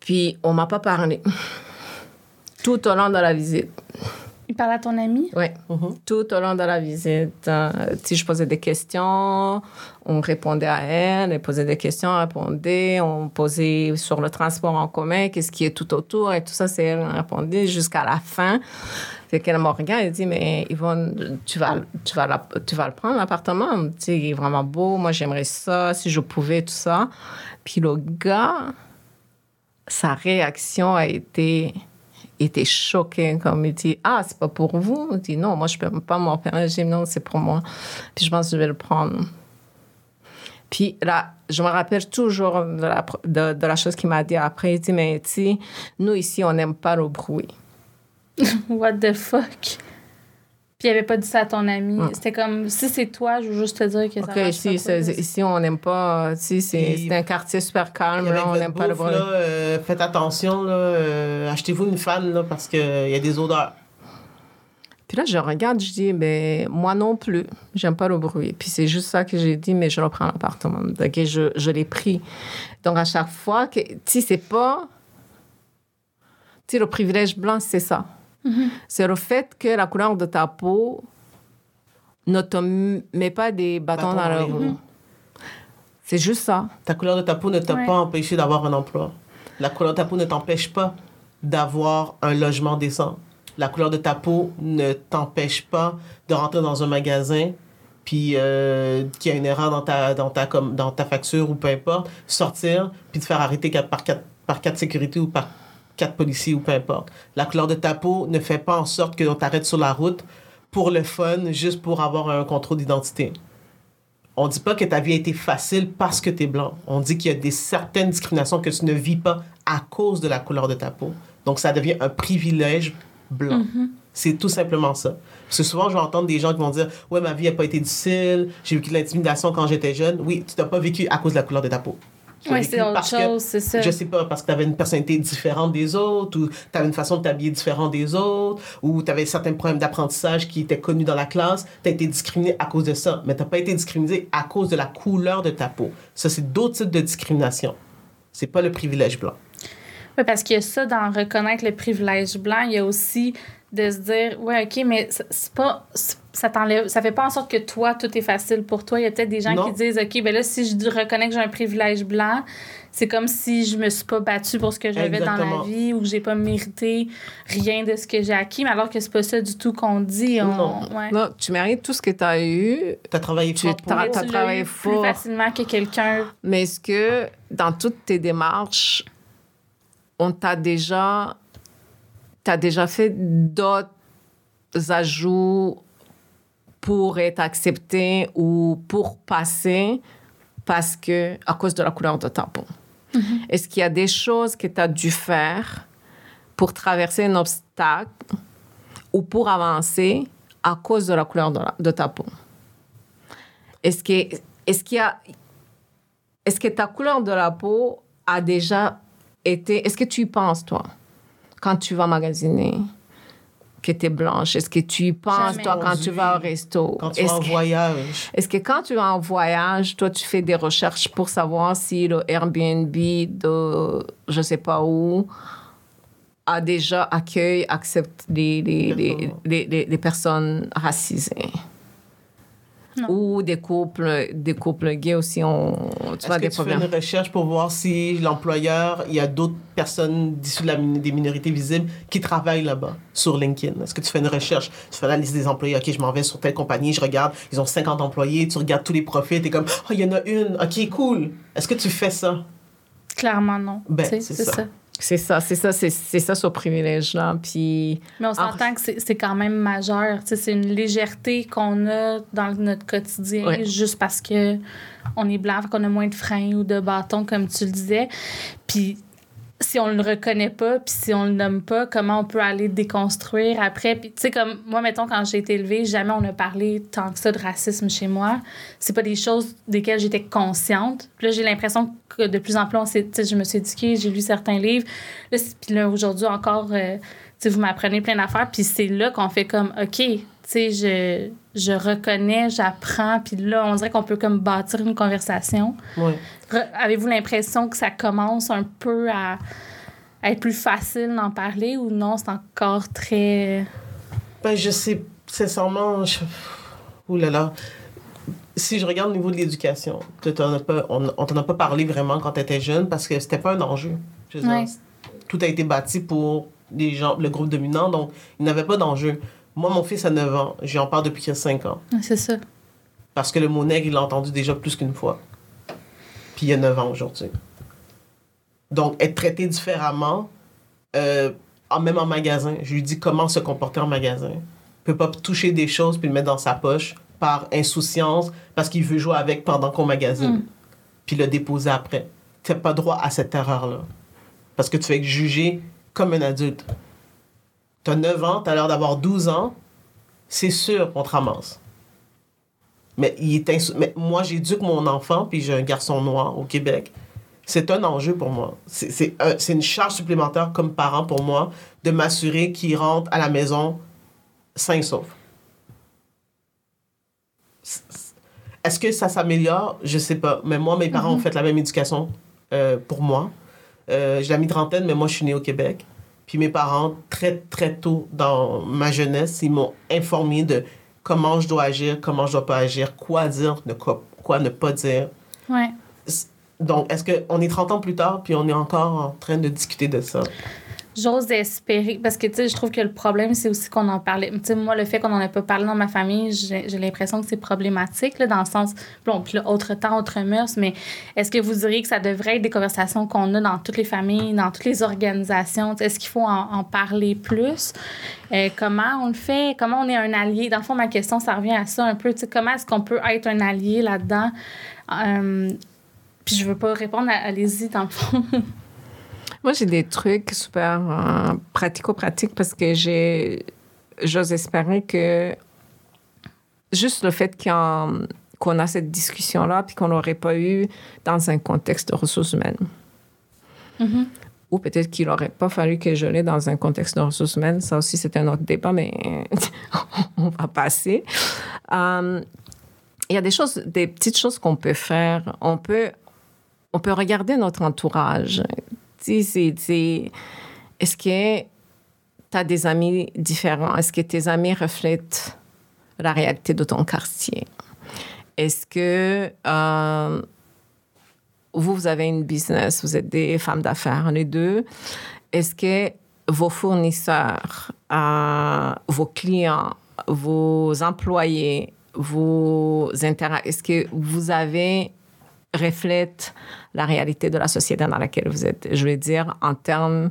Puis on m'a pas parlé. Tout au long de la visite. Il parle à ton ami? Oui, tout au long de la visite. euh, si je posais des questions, on répondait à elle, elle posait des questions, elle répondait, on posait sur le transport en commun, qu'est-ce qui est tout autour, et tout ça, c'est elle qui répondait jusqu'à la fin. Fait qu'elle me regarde et dit, mais Yvonne, tu vas, tu vas, la- tu vas le prendre, l'appartement? Tu sais, il est vraiment beau, moi j'aimerais ça, si je pouvais, tout ça. Puis le gars, sa réaction a été était choqué comme il dit ah c'est pas pour vous? Il dit non moi je peux pas m'en faire j'ai dit non c'est pour moi puis je pense que je vais le prendre. Puis là je me rappelle toujours de la, chose qu'il m'a dit après. Il dit mais tu nous ici on n'aime pas le bruit What the fuck? Puis il avait pas dit ça à ton ami. Mm. C'était comme, si c'est toi, je veux juste te dire que ça ok marche ici, pas c'est- pour toi. ici on n'aime pas ici c'est un quartier super calme là on n'aime pas le bruit là, euh, faites attention, là, euh, achetez-vous une fan là, parce qu'il y a des odeurs. Puis là, je regarde, je dis, ben, moi non plus, j'aime pas le bruit. Puis c'est juste ça que j'ai dit, mais je reprends l'appartement. Donc, je, je l'ai pris. Donc, à chaque fois que, tu sais, c'est pas. Tu sais, le privilège blanc, c'est ça. C'est le fait que la couleur de ta peau ne te met pas des bâtons dans les roue. C'est juste ça. Ta couleur de ta peau ne t'a Ouais. pas empêché d'avoir un emploi. La couleur de ta peau ne t'empêche pas d'avoir un logement décent. La couleur de ta peau ne t'empêche pas de rentrer dans un magasin puis euh, qu'il y a une erreur dans ta, dans, ta, comme, dans ta facture ou peu importe, sortir puis te faire arrêter par quatre, par quatre sécurités ou par quatre policiers ou peu importe. La couleur de ta peau ne fait pas en sorte que l'on t'arrête sur la route pour le fun, juste pour avoir un contrôle d'identité. On dit pas que ta vie a été facile parce que tu es blanc. On dit qu'il y a des certaines discriminations que tu ne vis pas à cause de la couleur de ta peau. Donc ça devient un privilège blanc. C'est tout simplement ça. Parce que souvent, je vais entendre des gens qui vont dire Ouais, ma vie n'a pas été difficile, j'ai vécu de l'intimidation quand j'étais jeune. Oui, tu n'as pas vécu à cause de la couleur de ta peau. Ouais, c'est autre parce chose, c'est ça. je sais pas, parce que tu avais une personnalité différente des autres, ou tu avais une façon de t'habiller différente des autres, ou tu avais certains problèmes d'apprentissage qui étaient connus dans la classe, tu as été discriminé à cause de ça, mais tu pas été discriminé à cause de la couleur de ta peau. Ça, c'est d'autres types de discrimination. C'est pas le privilège blanc. Oui, parce qu'il y a ça dans reconnaître le privilège blanc. Il y a aussi de se dire, ouais, OK, mais c'est- pas. Ça t'enlève. Ça fait pas en sorte que toi, tout est facile pour toi. Il y a peut-être des gens Non. qui disent, OK, ben là, si je reconnais que j'ai un privilège blanc, c'est comme si je me suis pas battue pour ce que j'avais dans la vie ou que j'ai pas mérité rien de ce que j'ai acquis, mais alors que c'est pas ça du tout qu'on dit. On, Non. ouais. Non, tu mérites tout ce que tu as eu, Tu as travaillé Tu fort travaillé eu fort. plus facilement que quelqu'un. Mais est-ce que dans toutes tes démarches, on t'a déjà, t'as déjà fait d'autres ajouts pour être accepté ou pour passer parce que à cause de la couleur de ta peau? Est-ce qu'il y a des choses que tu as dû faire pour traverser un obstacle ou pour avancer à cause de la couleur de, la- de ta peau? Est-ce que- est-ce qu'il y a est-ce que ta couleur de la peau a déjà été... Est-ce que tu y penses, toi, quand tu vas magasiner, que tu es blanche? Est-ce que tu y penses, Jamais. toi, quand tu vas au resto? quand tu Est-ce vas en que- voyage. est-ce que quand tu vas en voyage, toi, tu fais des recherches pour savoir si le Airbnb de je sais pas où a déjà accueille, accepte les, les, les- les personnes racisées? Ou des couples, des couples gays aussi ont tu Est-ce vois, que des tu fais problèmes. une recherche pour voir si l'employeur, il y a d'autres personnes issues de la, des minorités visibles qui travaillent là-bas sur LinkedIn? Est-ce que tu fais une recherche? Tu fais la liste des employés. OK, je m'en vais sur telle compagnie, je regarde, ils ont 50 employés, tu regardes tous les profils, tu es comme, oh, il y en a une, OK, cool. Est-ce que tu fais ça? Clairement, non. Ben, c'est c'est ça. ça. C'est ça, c'est ça, c'est, ça ce privilège-là. Puis, Mais on s'entend que c'est quand même majeur. Tu sais, C'est une légèreté qu'on a dans notre quotidien juste parce que on est blanc, qu'on a moins de freins ou de bâtons, comme tu le disais. Puis si on le reconnaît pas, puis si on le nomme pas, comment on peut aller déconstruire après? Puis, tu sais, comme moi, mettons, quand j'ai été élevée, jamais on a parlé tant que ça de racisme chez moi. C'est pas des choses desquelles j'étais consciente. Puis là, j'ai l'impression que de plus en plus, on s'est- je me suis éduquée, j'ai lu certains livres. Là, puis là, aujourd'hui encore, euh, tu vous m'apprenez plein d'affaires, puis c'est là qu'on fait comme, OK, tu sais, je, je reconnais, j'apprends, puis là, on dirait qu'on peut comme bâtir une conversation. Ouais. Avez-vous l'impression que ça commence un peu à, à être plus facile d'en parler ou non, c'est encore très... Ben, je sais, sincèrement, je... Ouh là là. Si je regarde au niveau de l'éducation, on on t'en a pas parlé vraiment quand tu étais jeune parce que c'était pas un enjeu. Je veux dire, tout a été bâti pour les gens, le groupe dominant, donc il n'avait pas d'enjeu. Moi, mon fils a 9 ans, j'en parle depuis qu'il a 5 ans. C'est ça. Parce que le mot nègre, il l'a entendu déjà plus qu'une fois. Puis il y a 9 ans aujourd'hui. Donc, être traité différemment, euh, même en magasin, je lui dis comment se comporter en magasin. Il peut pas toucher des choses puis le mettre dans sa poche par insouciance parce qu'il veut jouer avec pendant qu'on magasine. Puis le déposer après. Tu n'as pas droit à cette erreur-là. Parce que tu fais juger comme un adulte. Tu as 9 ans, tu as l'air d'avoir 12 ans, c'est sûr qu'on te ramasse. Mais, il est mais moi, j'éduque mon enfant, puis j'ai un garçon noir au Québec. C'est un enjeu pour moi. C'est- C'est un- c'est une charge supplémentaire comme parent pour moi de m'assurer qu'il rentre à la maison sain et sauf. Est-ce que ça s'améliore? Je sais pas. Mais moi, mes parents ont fait la même éducation euh, pour moi. Euh, j'ai la mi-trentaine, mais moi, je suis née au Québec. Puis mes parents, très, très tôt dans ma jeunesse, ils m'ont informé de comment je dois agir, comment je dois pas agir, quoi dire, ne quoi, quoi ne pas dire. Ouais. Donc, est-ce qu'on est 30 ans plus tard, puis on est encore en train de discuter de ça? J'ose espérer, parce que, tu sais, je trouve que le problème, c'est aussi qu'on en parlait. Tu sais, moi, le fait qu'on n'en ait pas parlé dans ma famille, j'ai l'impression que c'est problématique, là, dans le sens, bon, puis là, autre temps, autre mœurs, mais est-ce que vous diriez que ça devrait être des conversations qu'on a dans toutes les familles, dans toutes les organisations? Est-ce qu'il faut en, parler plus? Euh, comment on le fait? Comment on est un allié? Dans le fond, ma question, ça revient à ça un peu. Tu sais, comment est-ce qu'on peut être un allié là-dedans? Euh, puis je veux pas répondre, allez-y, dans le fond. Moi, j'ai des trucs super euh, pratico-pratiques parce que j'ai, j'ose espérer que juste le fait qu'on, qu'on a cette discussion-là puis qu'on l'aurait pas eu dans un contexte de ressources humaines. Mhm. Ou peut-être qu'il n'aurait pas fallu que je l'ai dans un contexte de ressources humaines. Ça aussi, c'est un autre débat, mais on va passer. Euh, Il y a des choses, des petites choses qu'on peut faire. On peut, on peut regarder notre entourage. Tu c'est- est-ce que tu as des amis différents? Est-ce que tes amis reflètent la réalité de ton quartier? Est-ce que euh, vous, vous avez une business, vous êtes des femmes d'affaires, les deux. Est-ce que vos fournisseurs, euh, vos clients, vos employés, vos intérêts, est-ce que vous avez reflète la réalité de la société dans laquelle vous êtes. Je veux dire en termes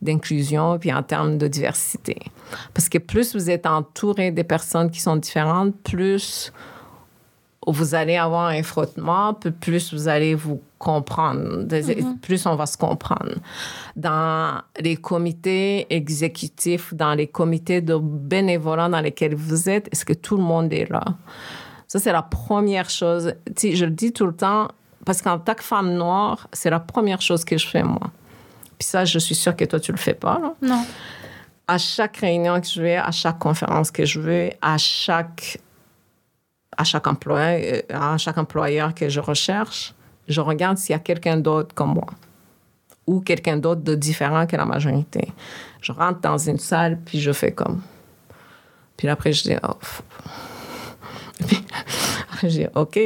d'inclusion puis en termes de diversité. Parce que plus vous êtes entouré des personnes qui sont différentes, plus vous allez avoir un frottement, plus vous allez vous comprendre, Des- plus on va se comprendre. Dans les comités exécutifs, dans les comités de bénévolat dans lesquels vous êtes, est-ce que tout le monde est là? Ça, c'est la première chose. Tu sais, je le dis tout le temps, parce qu'en tant que femme noire, c'est la première chose que je fais, moi. Puis ça, je suis sûre que toi, tu le fais pas, là Non. à chaque réunion que je vais, à chaque conférence que je vais, à chaque, à chaque, employé, euh, à chaque employeur que je recherche, je regarde s'il y a quelqu'un d'autre comme moi ou quelqu'un d'autre de différent que la majorité. Je rentre dans une salle, puis je fais comme. Puis après, je dis, oh. Puis après, je dis, OK.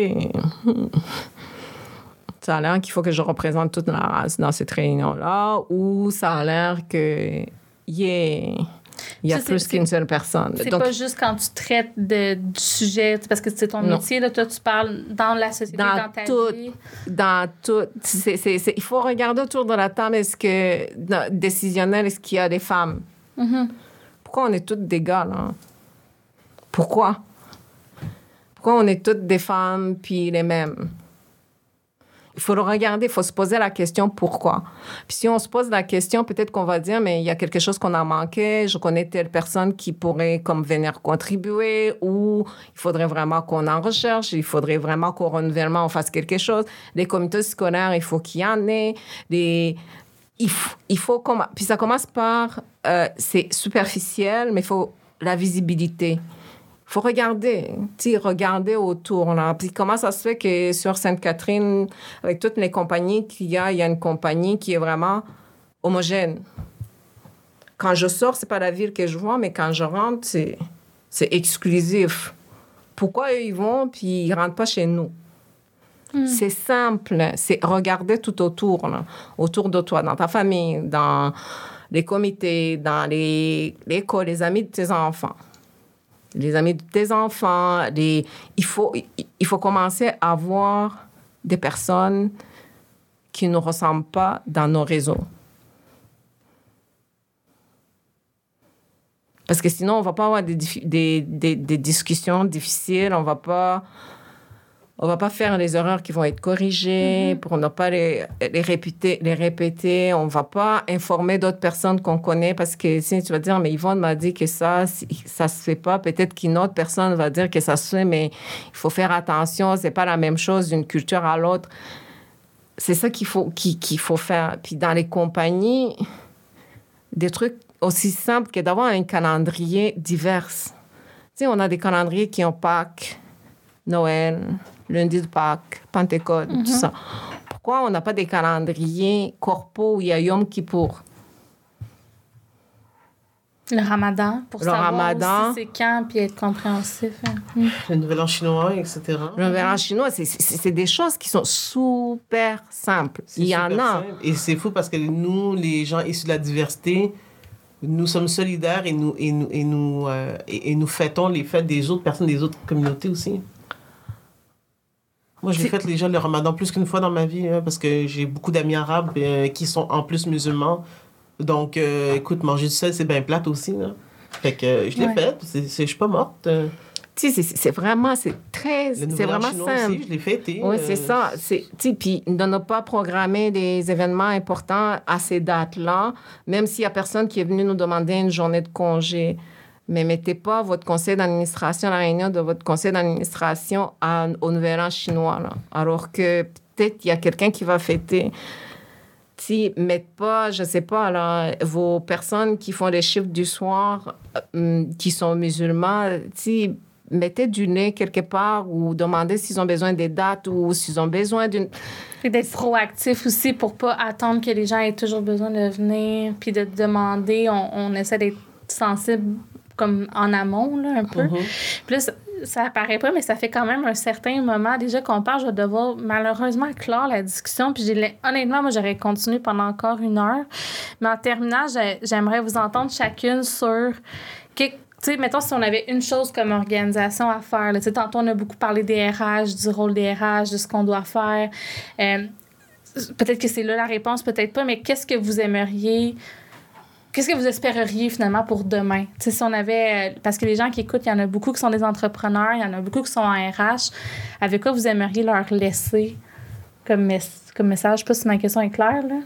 Ça a l'air qu'il faut que je représente toute la race dans cette réunion-là, ou ça a l'air que, yeah, il y a Ça, plus qu'une seule personne. C'est pas juste quand tu traites de, du sujet, parce que c'est ton Non. métier, là, toi, tu parles dans la société, dans, Dans ta tout. vie. dans tout, il faut regarder autour de la table, est-ce que, dans- décisionnel, est-ce qu'il y a des femmes? Mhm. Pourquoi on est toutes des gars, là? Pourquoi? Pourquoi on est toutes des femmes puis les mêmes? Il faut le regarder, il faut se poser la question pourquoi? Puis si on se pose la question, peut-être qu'on va dire, mais il y a quelque chose qu'on a manqué, je connais telle personne qui pourrait comme venir contribuer, ou il faudrait vraiment qu'on en recherche, il faudrait vraiment qu'au renouvellement, on fasse quelque chose. Les comités scolaires, il faut qu'il y en ait. Des, il, faut, il faut puis ça commence par, euh, c'est superficiel, mais il faut la visibilité faut regarder, regarder autour. Là. Puis comment ça se fait que sur Sainte-Catherine, avec toutes les compagnies qu'il y a, il y a une compagnie qui est vraiment homogène. Quand je sors, c'est pas la ville que je vois, mais quand je rentre, c'est, exclusif. Pourquoi eux, ils vont, puis ils rentrent pas chez nous? Hmm. C'est simple, c'est regarder tout autour, là, autour de toi, dans ta famille, dans les comités, dans les, l'école, les amis de tes enfants les amis de tes enfants. Il, faut, il faut commencer à avoir des personnes qui ne ressemblent pas dans nos réseaux. Parce que sinon, on ne va pas avoir des, des, des, des discussions difficiles, on ne va pas on va pas faire les erreurs qui vont être corrigées mm-hmm. pour ne pas les, les, répéter, les répéter. On va pas informer d'autres personnes qu'on connaît parce que si tu vas dire, mais Yvonne m'a dit que ça, ça se fait pas, peut-être qu'une autre personne va dire que ça se fait, mais il faut faire attention, c'est pas la même chose d'une culture à l'autre. C'est ça qu'il faut, qu'il faut faire. Puis dans les compagnies, des trucs aussi simples que d'avoir un calendrier divers. Tu sais, on a des calendriers qui ont Pâques, Noël, lundi de Pâques, Pentecôte, tout mhm. ça. Pourquoi on n'a pas des calendriers corpaux? Où il y a Yom Kippour? Le ramadan, pour le savoir ramadan, c'est quand, puis être compréhensif. Hein. Le nouvel an chinois, etc. Le nouvel an chinois, c'est des choses qui sont super simples. Il y en a. Et c'est fou parce que nous, les gens issus de la diversité, nous sommes solidaires et nous, et nous, et nous, euh, et nous fêtons les fêtes des autres personnes, des autres communautés aussi. Moi, j'ai fait déjà le ramadan plus qu'une fois dans ma vie, hein, parce que j'ai beaucoup d'amis arabes euh, qui sont en plus musulmans. Donc, euh, écoute, manger du sel, c'est bien plate aussi. Là. Fait que euh, je l'ai fait, je suis pas morte. Tu sais, c'est vraiment, c'est très, c'est vraiment simple. Aussi, je l'ai fêté. Oui, c'est ça. Tu puis ne n'a pas programmé des événements importants à ces dates-là, même s'il y a personne qui est venu nous demander une journée de congé mais mettez pas votre conseil d'administration, la réunion de votre conseil d'administration au Nouvel An chinois. Alors que peut-être il y a quelqu'un qui va fêter. Si, mettez pas, je sais pas, là, vos personnes qui font les chiffres du soir, euh, qui sont musulmans, si, mettez du nez quelque part ou demandez s'ils ont besoin des dates ou s'ils ont besoin d'une... D'être proactif aussi pour pas attendre que les gens aient toujours besoin de venir, puis de demander. On, on essaie d'être sensible comme en amont, là, un peu. Mm-hmm. Puis là, ça, apparaît pas, mais ça fait quand même un certain moment déjà qu'on parle. Je vais devoir malheureusement clore la discussion. Puis honnêtement, moi, j'aurais continué pendant encore une heure. Mais en terminant, j'aimerais vous entendre chacune sur... tu sais, mettons, si on avait une chose comme organisation à faire, tu sais, tantôt, on a beaucoup parlé des RH, du rôle des RH, de ce qu'on doit faire. Euh, peut-être que c'est là la réponse, peut-être pas, mais qu'est-ce que vous aimeriez Qu'est-ce que vous espéreriez finalement pour demain? si on avait. Euh, parce que les gens qui écoutent, il y en a beaucoup qui sont des entrepreneurs, il y en a beaucoup qui sont en RH. Avec quoi vous aimeriez leur laisser comme, comme message? Je sais pas si ma question est claire, là.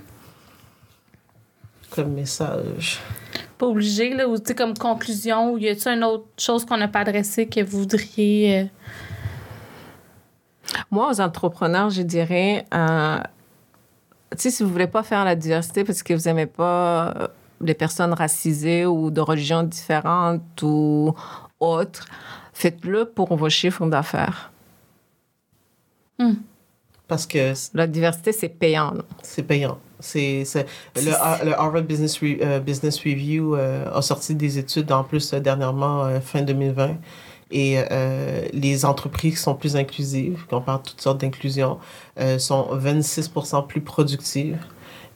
Comme message. Pas obligé, là, ou comme conclusion, ou y a-t-il une autre chose qu'on n'a pas adressée que vous voudriez. Euh? Moi, aux entrepreneurs, je dirais. Euh, tu sais, si vous voulez pas faire la diversité parce que vous aimez pas les personnes racisées ou de religions différentes ou autres, faites-le pour vos chiffres d'affaires. Hmm. Parce que... La diversité, c'est payant. C'est payant. C'est, le, le, Harvard Business, euh, Business Review euh, a sorti des études en plus euh, dernièrement, fin 2020. Et les entreprises qui sont plus inclusives, qu'on parle de toutes sortes d'inclusion, sont 26 plus productives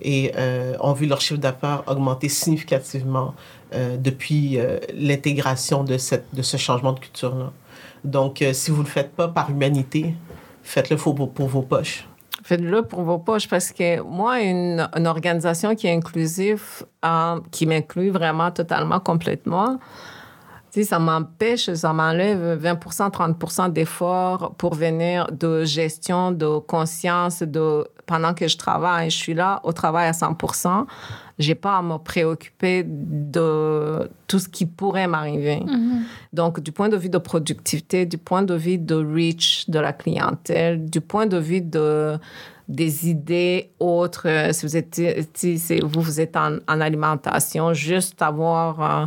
et euh, ont vu leur chiffre d'affaires augmenter significativement euh, depuis euh, l'intégration de, de ce changement de culture-là. Donc, si vous ne le faites pas par humanité, faites-le pour, vos poches. Faites-le pour vos poches parce que moi, une, organisation qui est inclusive, qui m'inclut vraiment totalement, complètement, ça m'empêche, ça m'enlève 20%, 30% d'efforts pour venir de gestion, de conscience, de pendant que je travaille, je suis là au travail à 100%. J'ai pas à me préoccuper de tout ce qui pourrait m'arriver. Donc, du point de vue de productivité, du point de vue de reach de la clientèle, du point de vue de des idées autres. euh, Si vous êtes, si vous, vous êtes en, en alimentation, juste avoir euh,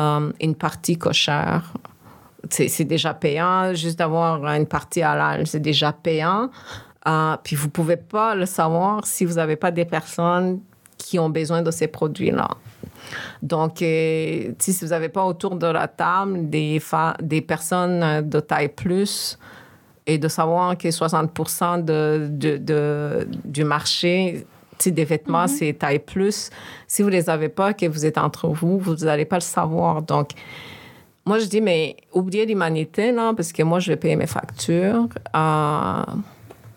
euh, une partie cochère, c'est c'est déjà payant. Juste avoir une partie halal, c'est déjà payant. Euh, puis vous pouvez pas le savoir si vous n'avez pas des personnes qui ont besoin de ces produits-là. Donc, euh, si vous n'avez pas autour de la table des, des personnes de taille plus, et de savoir que 60 de, de, de- du marché des vêtements, c'est taille plus. Si vous ne les avez pas, que vous êtes entre vous, vous n'allez pas le savoir. Donc, moi, je dis, mais oubliez l'humanité, là, parce que moi, je vais payer mes factures. Euh,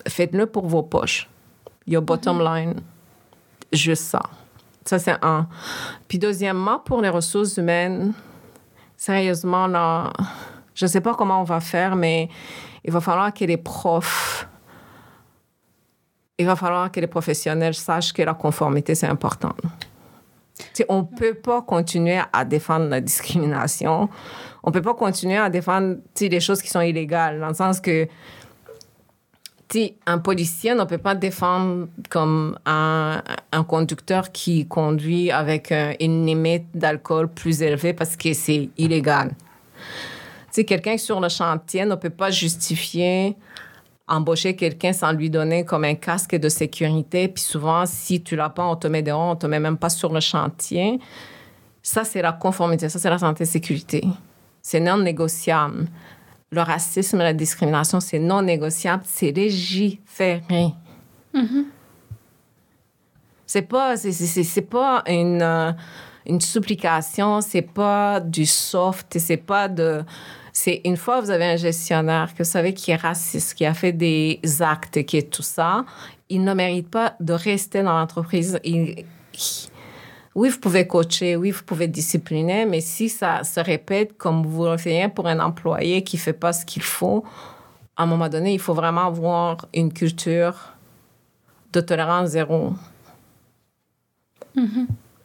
Faites-le pour vos poches. Your bottom line. Juste ça. Ça, c'est un. Puis, deuxièmement, pour les ressources humaines, sérieusement, là, je ne sais pas comment on va faire, mais il va falloir que les profs, il va falloir que les professionnels sachent que la conformité, c'est important. Tu sais, on ne peut pas continuer à défendre la discrimination. On ne peut pas continuer à défendre les choses qui sont illégales, dans le sens que sais, un policier ne peut pas défendre comme un, conducteur qui conduit avec euh, une limite d'alcool plus élevée parce que c'est illégal. Sais, quelqu'un sur le chantier ne peut pas justifier embaucher quelqu'un sans lui donner comme un casque de sécurité. Puis souvent, si tu l'as pas, on te met dehors, on te met même pas sur le chantier. Ça, c'est la conformité, ça, c'est la santé et sécurité. C'est non négociable. Le racisme et la discrimination, c'est non négociable, c'est légiféré. C'est pas, c'est, c'est- c'est- pas une, euh, une supplication, c'est pas du soft, c'est pas de. C'est une fois vous avez un gestionnaire que vous savez qui est raciste, qui a fait des actes, qui est tout ça, il ne mérite pas de rester dans l'entreprise. Il- oui, vous pouvez coacher, oui, vous pouvez discipliner, mais si ça se répète comme vous le faites pour un employé qui fait pas ce qu'il faut, à un moment donné, il faut vraiment avoir une culture de tolérance zéro.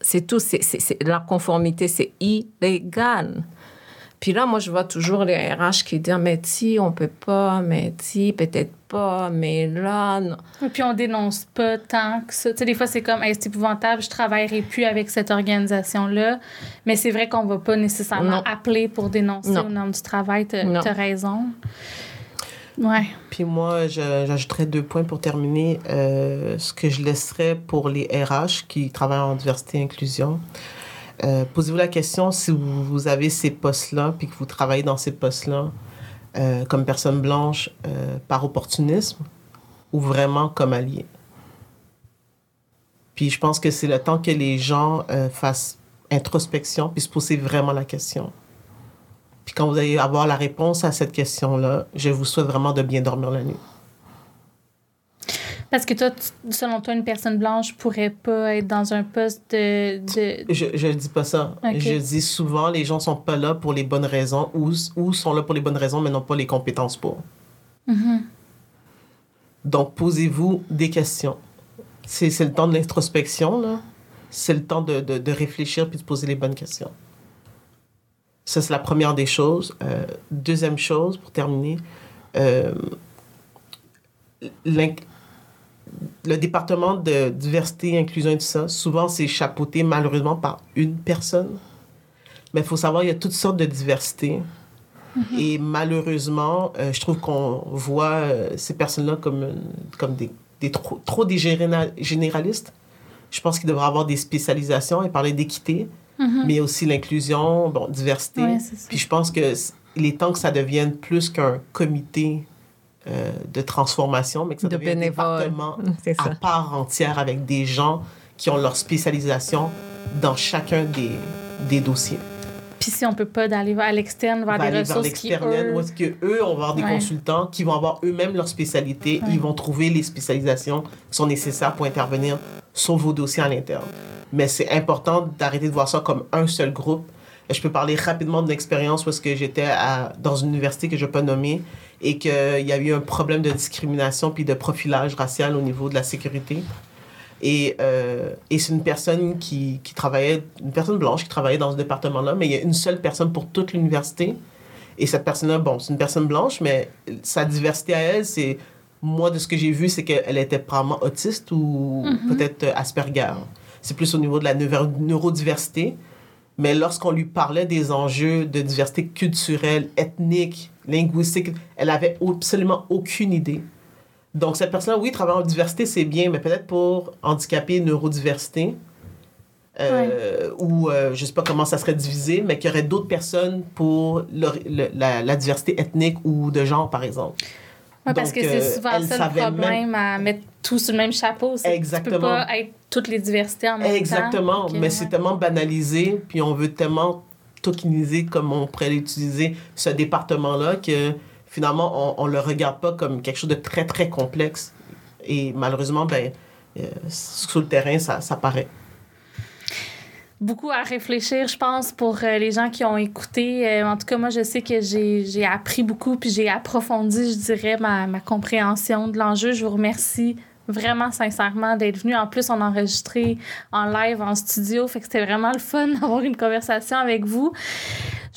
C'est tout. C'est, c'est- c'est- la conformité, c'est illégal. Puis là, moi, je vois toujours les RH qui disent, mais si, on peut pas, mais si, peut-être pas, mais là, non. Et puis on dénonce pas tant que ça. Tu sais, des fois, c'est comme, Hey, c'est épouvantable, je travaillerai plus avec cette organisation-là. Mais c'est vrai qu'on va pas nécessairement Non. appeler pour dénoncer Non. au nom du travail. Non. as raison. Ouais. Puis moi, je- j'ajouterais deux points pour terminer. Euh, ce que je laisserais pour les RH qui travaillent en diversité et inclusion. Euh, Posez-vous la question si vous, vous avez ces postes-là, puis que vous travaillez dans ces postes-là euh, comme personne blanche euh, par opportunisme ou vraiment comme allié? Puis je pense que c'est le temps que les gens euh, fassent introspection puis se poser vraiment la question. Puis quand vous allez avoir la réponse à cette question-là, je vous souhaite vraiment de bien dormir la nuit. Parce que toi, tu- selon toi, une personne blanche pourrait pas être dans un poste de. de... Je je dis pas ça. Je dis souvent, les gens sont pas là pour les bonnes raisons ou, ou sont là pour les bonnes raisons, mais n'ont pas les compétences pour. Mhm. Donc, posez-vous des questions. C'est le temps de l'introspection, là. C'est le temps de, de, de réfléchir puis de poser les bonnes questions. Ça, c'est la première des choses. Euh, deuxième chose, pour terminer, euh, le département de diversité, inclusion et tout ça, souvent, c'est chapeauté malheureusement par une personne. Mais il faut savoir, il y a toutes sortes de diversité. Et malheureusement, euh, je trouve qu'on voit euh, ces personnes-là comme, comme des, des trop, trop des généra- généralistes. Je pense qu'il devrait avoir des spécialisations et parler d'équité, mais aussi l'inclusion, bon, diversité. Ouais. Puis je pense que il est temps que ça devienne plus qu'un comité euh, de transformation, mais que ça De devienne un bénévoles. département C'est à ça. part entière avec des gens qui ont leur spécialisation dans chacun des, des dossiers. Puis si on peut pas d'aller à l'externe vers des aller vers ressources qui, eux... où est-ce que eux, on va avoir des Ouais. consultants qui vont avoir eux-mêmes leur spécialité. Ouais. Ils vont trouver les spécialisations qui sont nécessaires pour intervenir sur vos dossiers à l'interne. Mais c'est important d'arrêter de voir ça comme un seul groupe, Je peux parler rapidement d'une expérience où est-ce que j'étais à- dans une université que je ne vais pas nommer et qu'il y a eu un problème de discrimination puis de profilage racial au niveau de la sécurité. Et, euh, et c'est une personne qui, qui travaillait, une personne blanche qui travaillait dans ce département-là, mais il y a une seule personne pour toute l'université. Et cette personne-là, bon, c'est une personne blanche, mais sa diversité à elle, c'est. Moi, de ce que j'ai vu, c'est qu'elle était probablement autiste ou peut-être euh, Asperger. C'est plus au niveau de la neuro- neurodiversité. Mais lorsqu'on lui parlait des enjeux de diversité culturelle, ethnique, linguistique, elle avait absolument aucune idée. Donc, cette personne-là, oui, travailler en diversité, c'est bien, mais peut-être pour handicapés, neurodiversité, euh, ou euh, je sais pas comment ça serait divisé, mais qu'il y aurait d'autres personnes pour le- le- la, la diversité ethnique ou de genre, par exemple. Ouais, parce que c'est euh, souvent ça le problème à mettre tout sur le même chapeau. que Tu Exactement. peux pas être toutes les diversités en même Exactement, temps. Ok, mais ouais. c'est tellement banalisé, puis on veut tellement comme on pourrait l'utiliser, ce département-là, que finalement, on, on le regarde pas comme quelque chose de très, très complexe. Et malheureusement, ben, euh, sur le terrain, ça, ça paraît. beaucoup à réfléchir, je pense, pour euh, les gens qui ont écouté. Euh, en tout cas, moi, je sais que j'ai j'ai appris beaucoup, puis j'ai approfondi, je dirais, ma, ma compréhension de l'enjeu. Je vous remercie vraiment sincèrement d'être venu. En plus, on a enregistré en live, en studio, fait que c'était vraiment le fun d'avoir une conversation avec vous.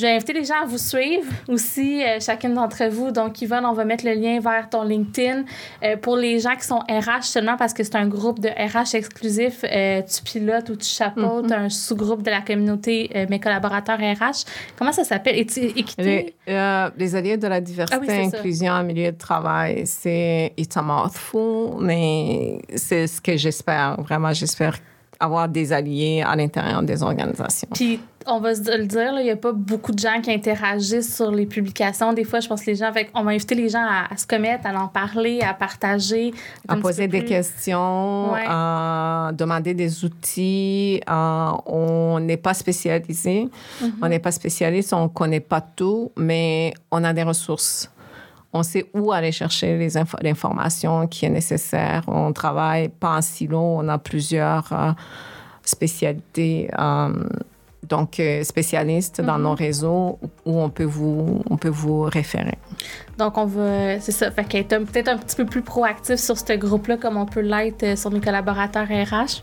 Je vais inviter les gens à vous suivre aussi, euh, chacune d'entre vous. Donc, Yvonne, on va mettre le lien vers ton LinkedIn. Euh, pour les gens qui sont RH seulement, parce que c'est un groupe de RH exclusif, euh, tu pilotes ou tu chapeautes un sous-groupe de la communauté Mes collaborateurs RH. Comment ça s'appelle? Équité? Les, les alliés de la diversité, Ah oui, c'est ça. inclusion en milieu de travail, c'est it's a mouthful, mais c'est ce que j'espère. Vraiment, j'espère avoir des alliés à l'intérieur des organisations. Puis, on va se le dire, il n'y a pas beaucoup de gens qui interagissent sur les publications. Des fois, je pense que les gens, fait, on va inviter les gens à, à se commettre, à en parler, à partager. à poser des plus. questions, Ouais. à demander des outils. on n'est pas spécialisé. Mhm. On n'est pas spécialiste, on ne connaît pas tout, mais on a des ressources. On sait où aller chercher l'information qui est nécessaire. On travaille pas en silo, on a plusieurs euh, spécialités. euh, donc, euh, spécialistes dans Mhm. nos réseaux où on peut vous, on peut vous référer. Donc, on va. C'est ça. Fait qu'être un- peut-être un petit peu plus proactif sur ce groupe-là, comme on peut l'être euh, sur mes collaborateurs RH.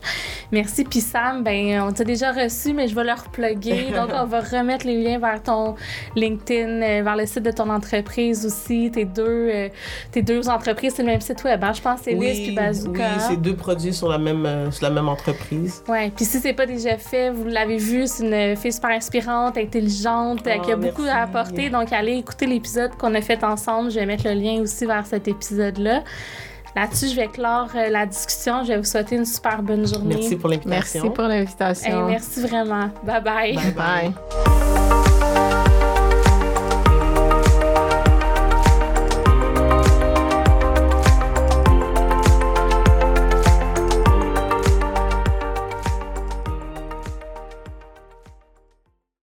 Merci. Puis Sam, ben, on t'a déjà reçu, mais je vais le repluguer. Donc, on va remettre les liens vers ton LinkedIn, euh, vers le site de ton entreprise aussi. Tes deux, euh, tes deux entreprises, c'est le même site web. hein? Je pense que c'est Liz puis Bazooka. oui, c'est deux produits sur la même, euh, sur la même entreprise. Ouais, puis si c'est pas déjà fait, vous l'avez vu, c'est une fille super inspirante, intelligente, Oh, qui a beaucoup à apporter. Donc, allez écouter l'épisode qu'on a fait ensemble. Je vais mettre le lien aussi vers cet épisode-là. Là-dessus, je vais clore euh, la discussion. Je vais vous souhaiter une super bonne journée. Merci pour Merci l'invitation. pour l'invitation. Hey, merci vraiment. Bye bye. Bye bye. Bye.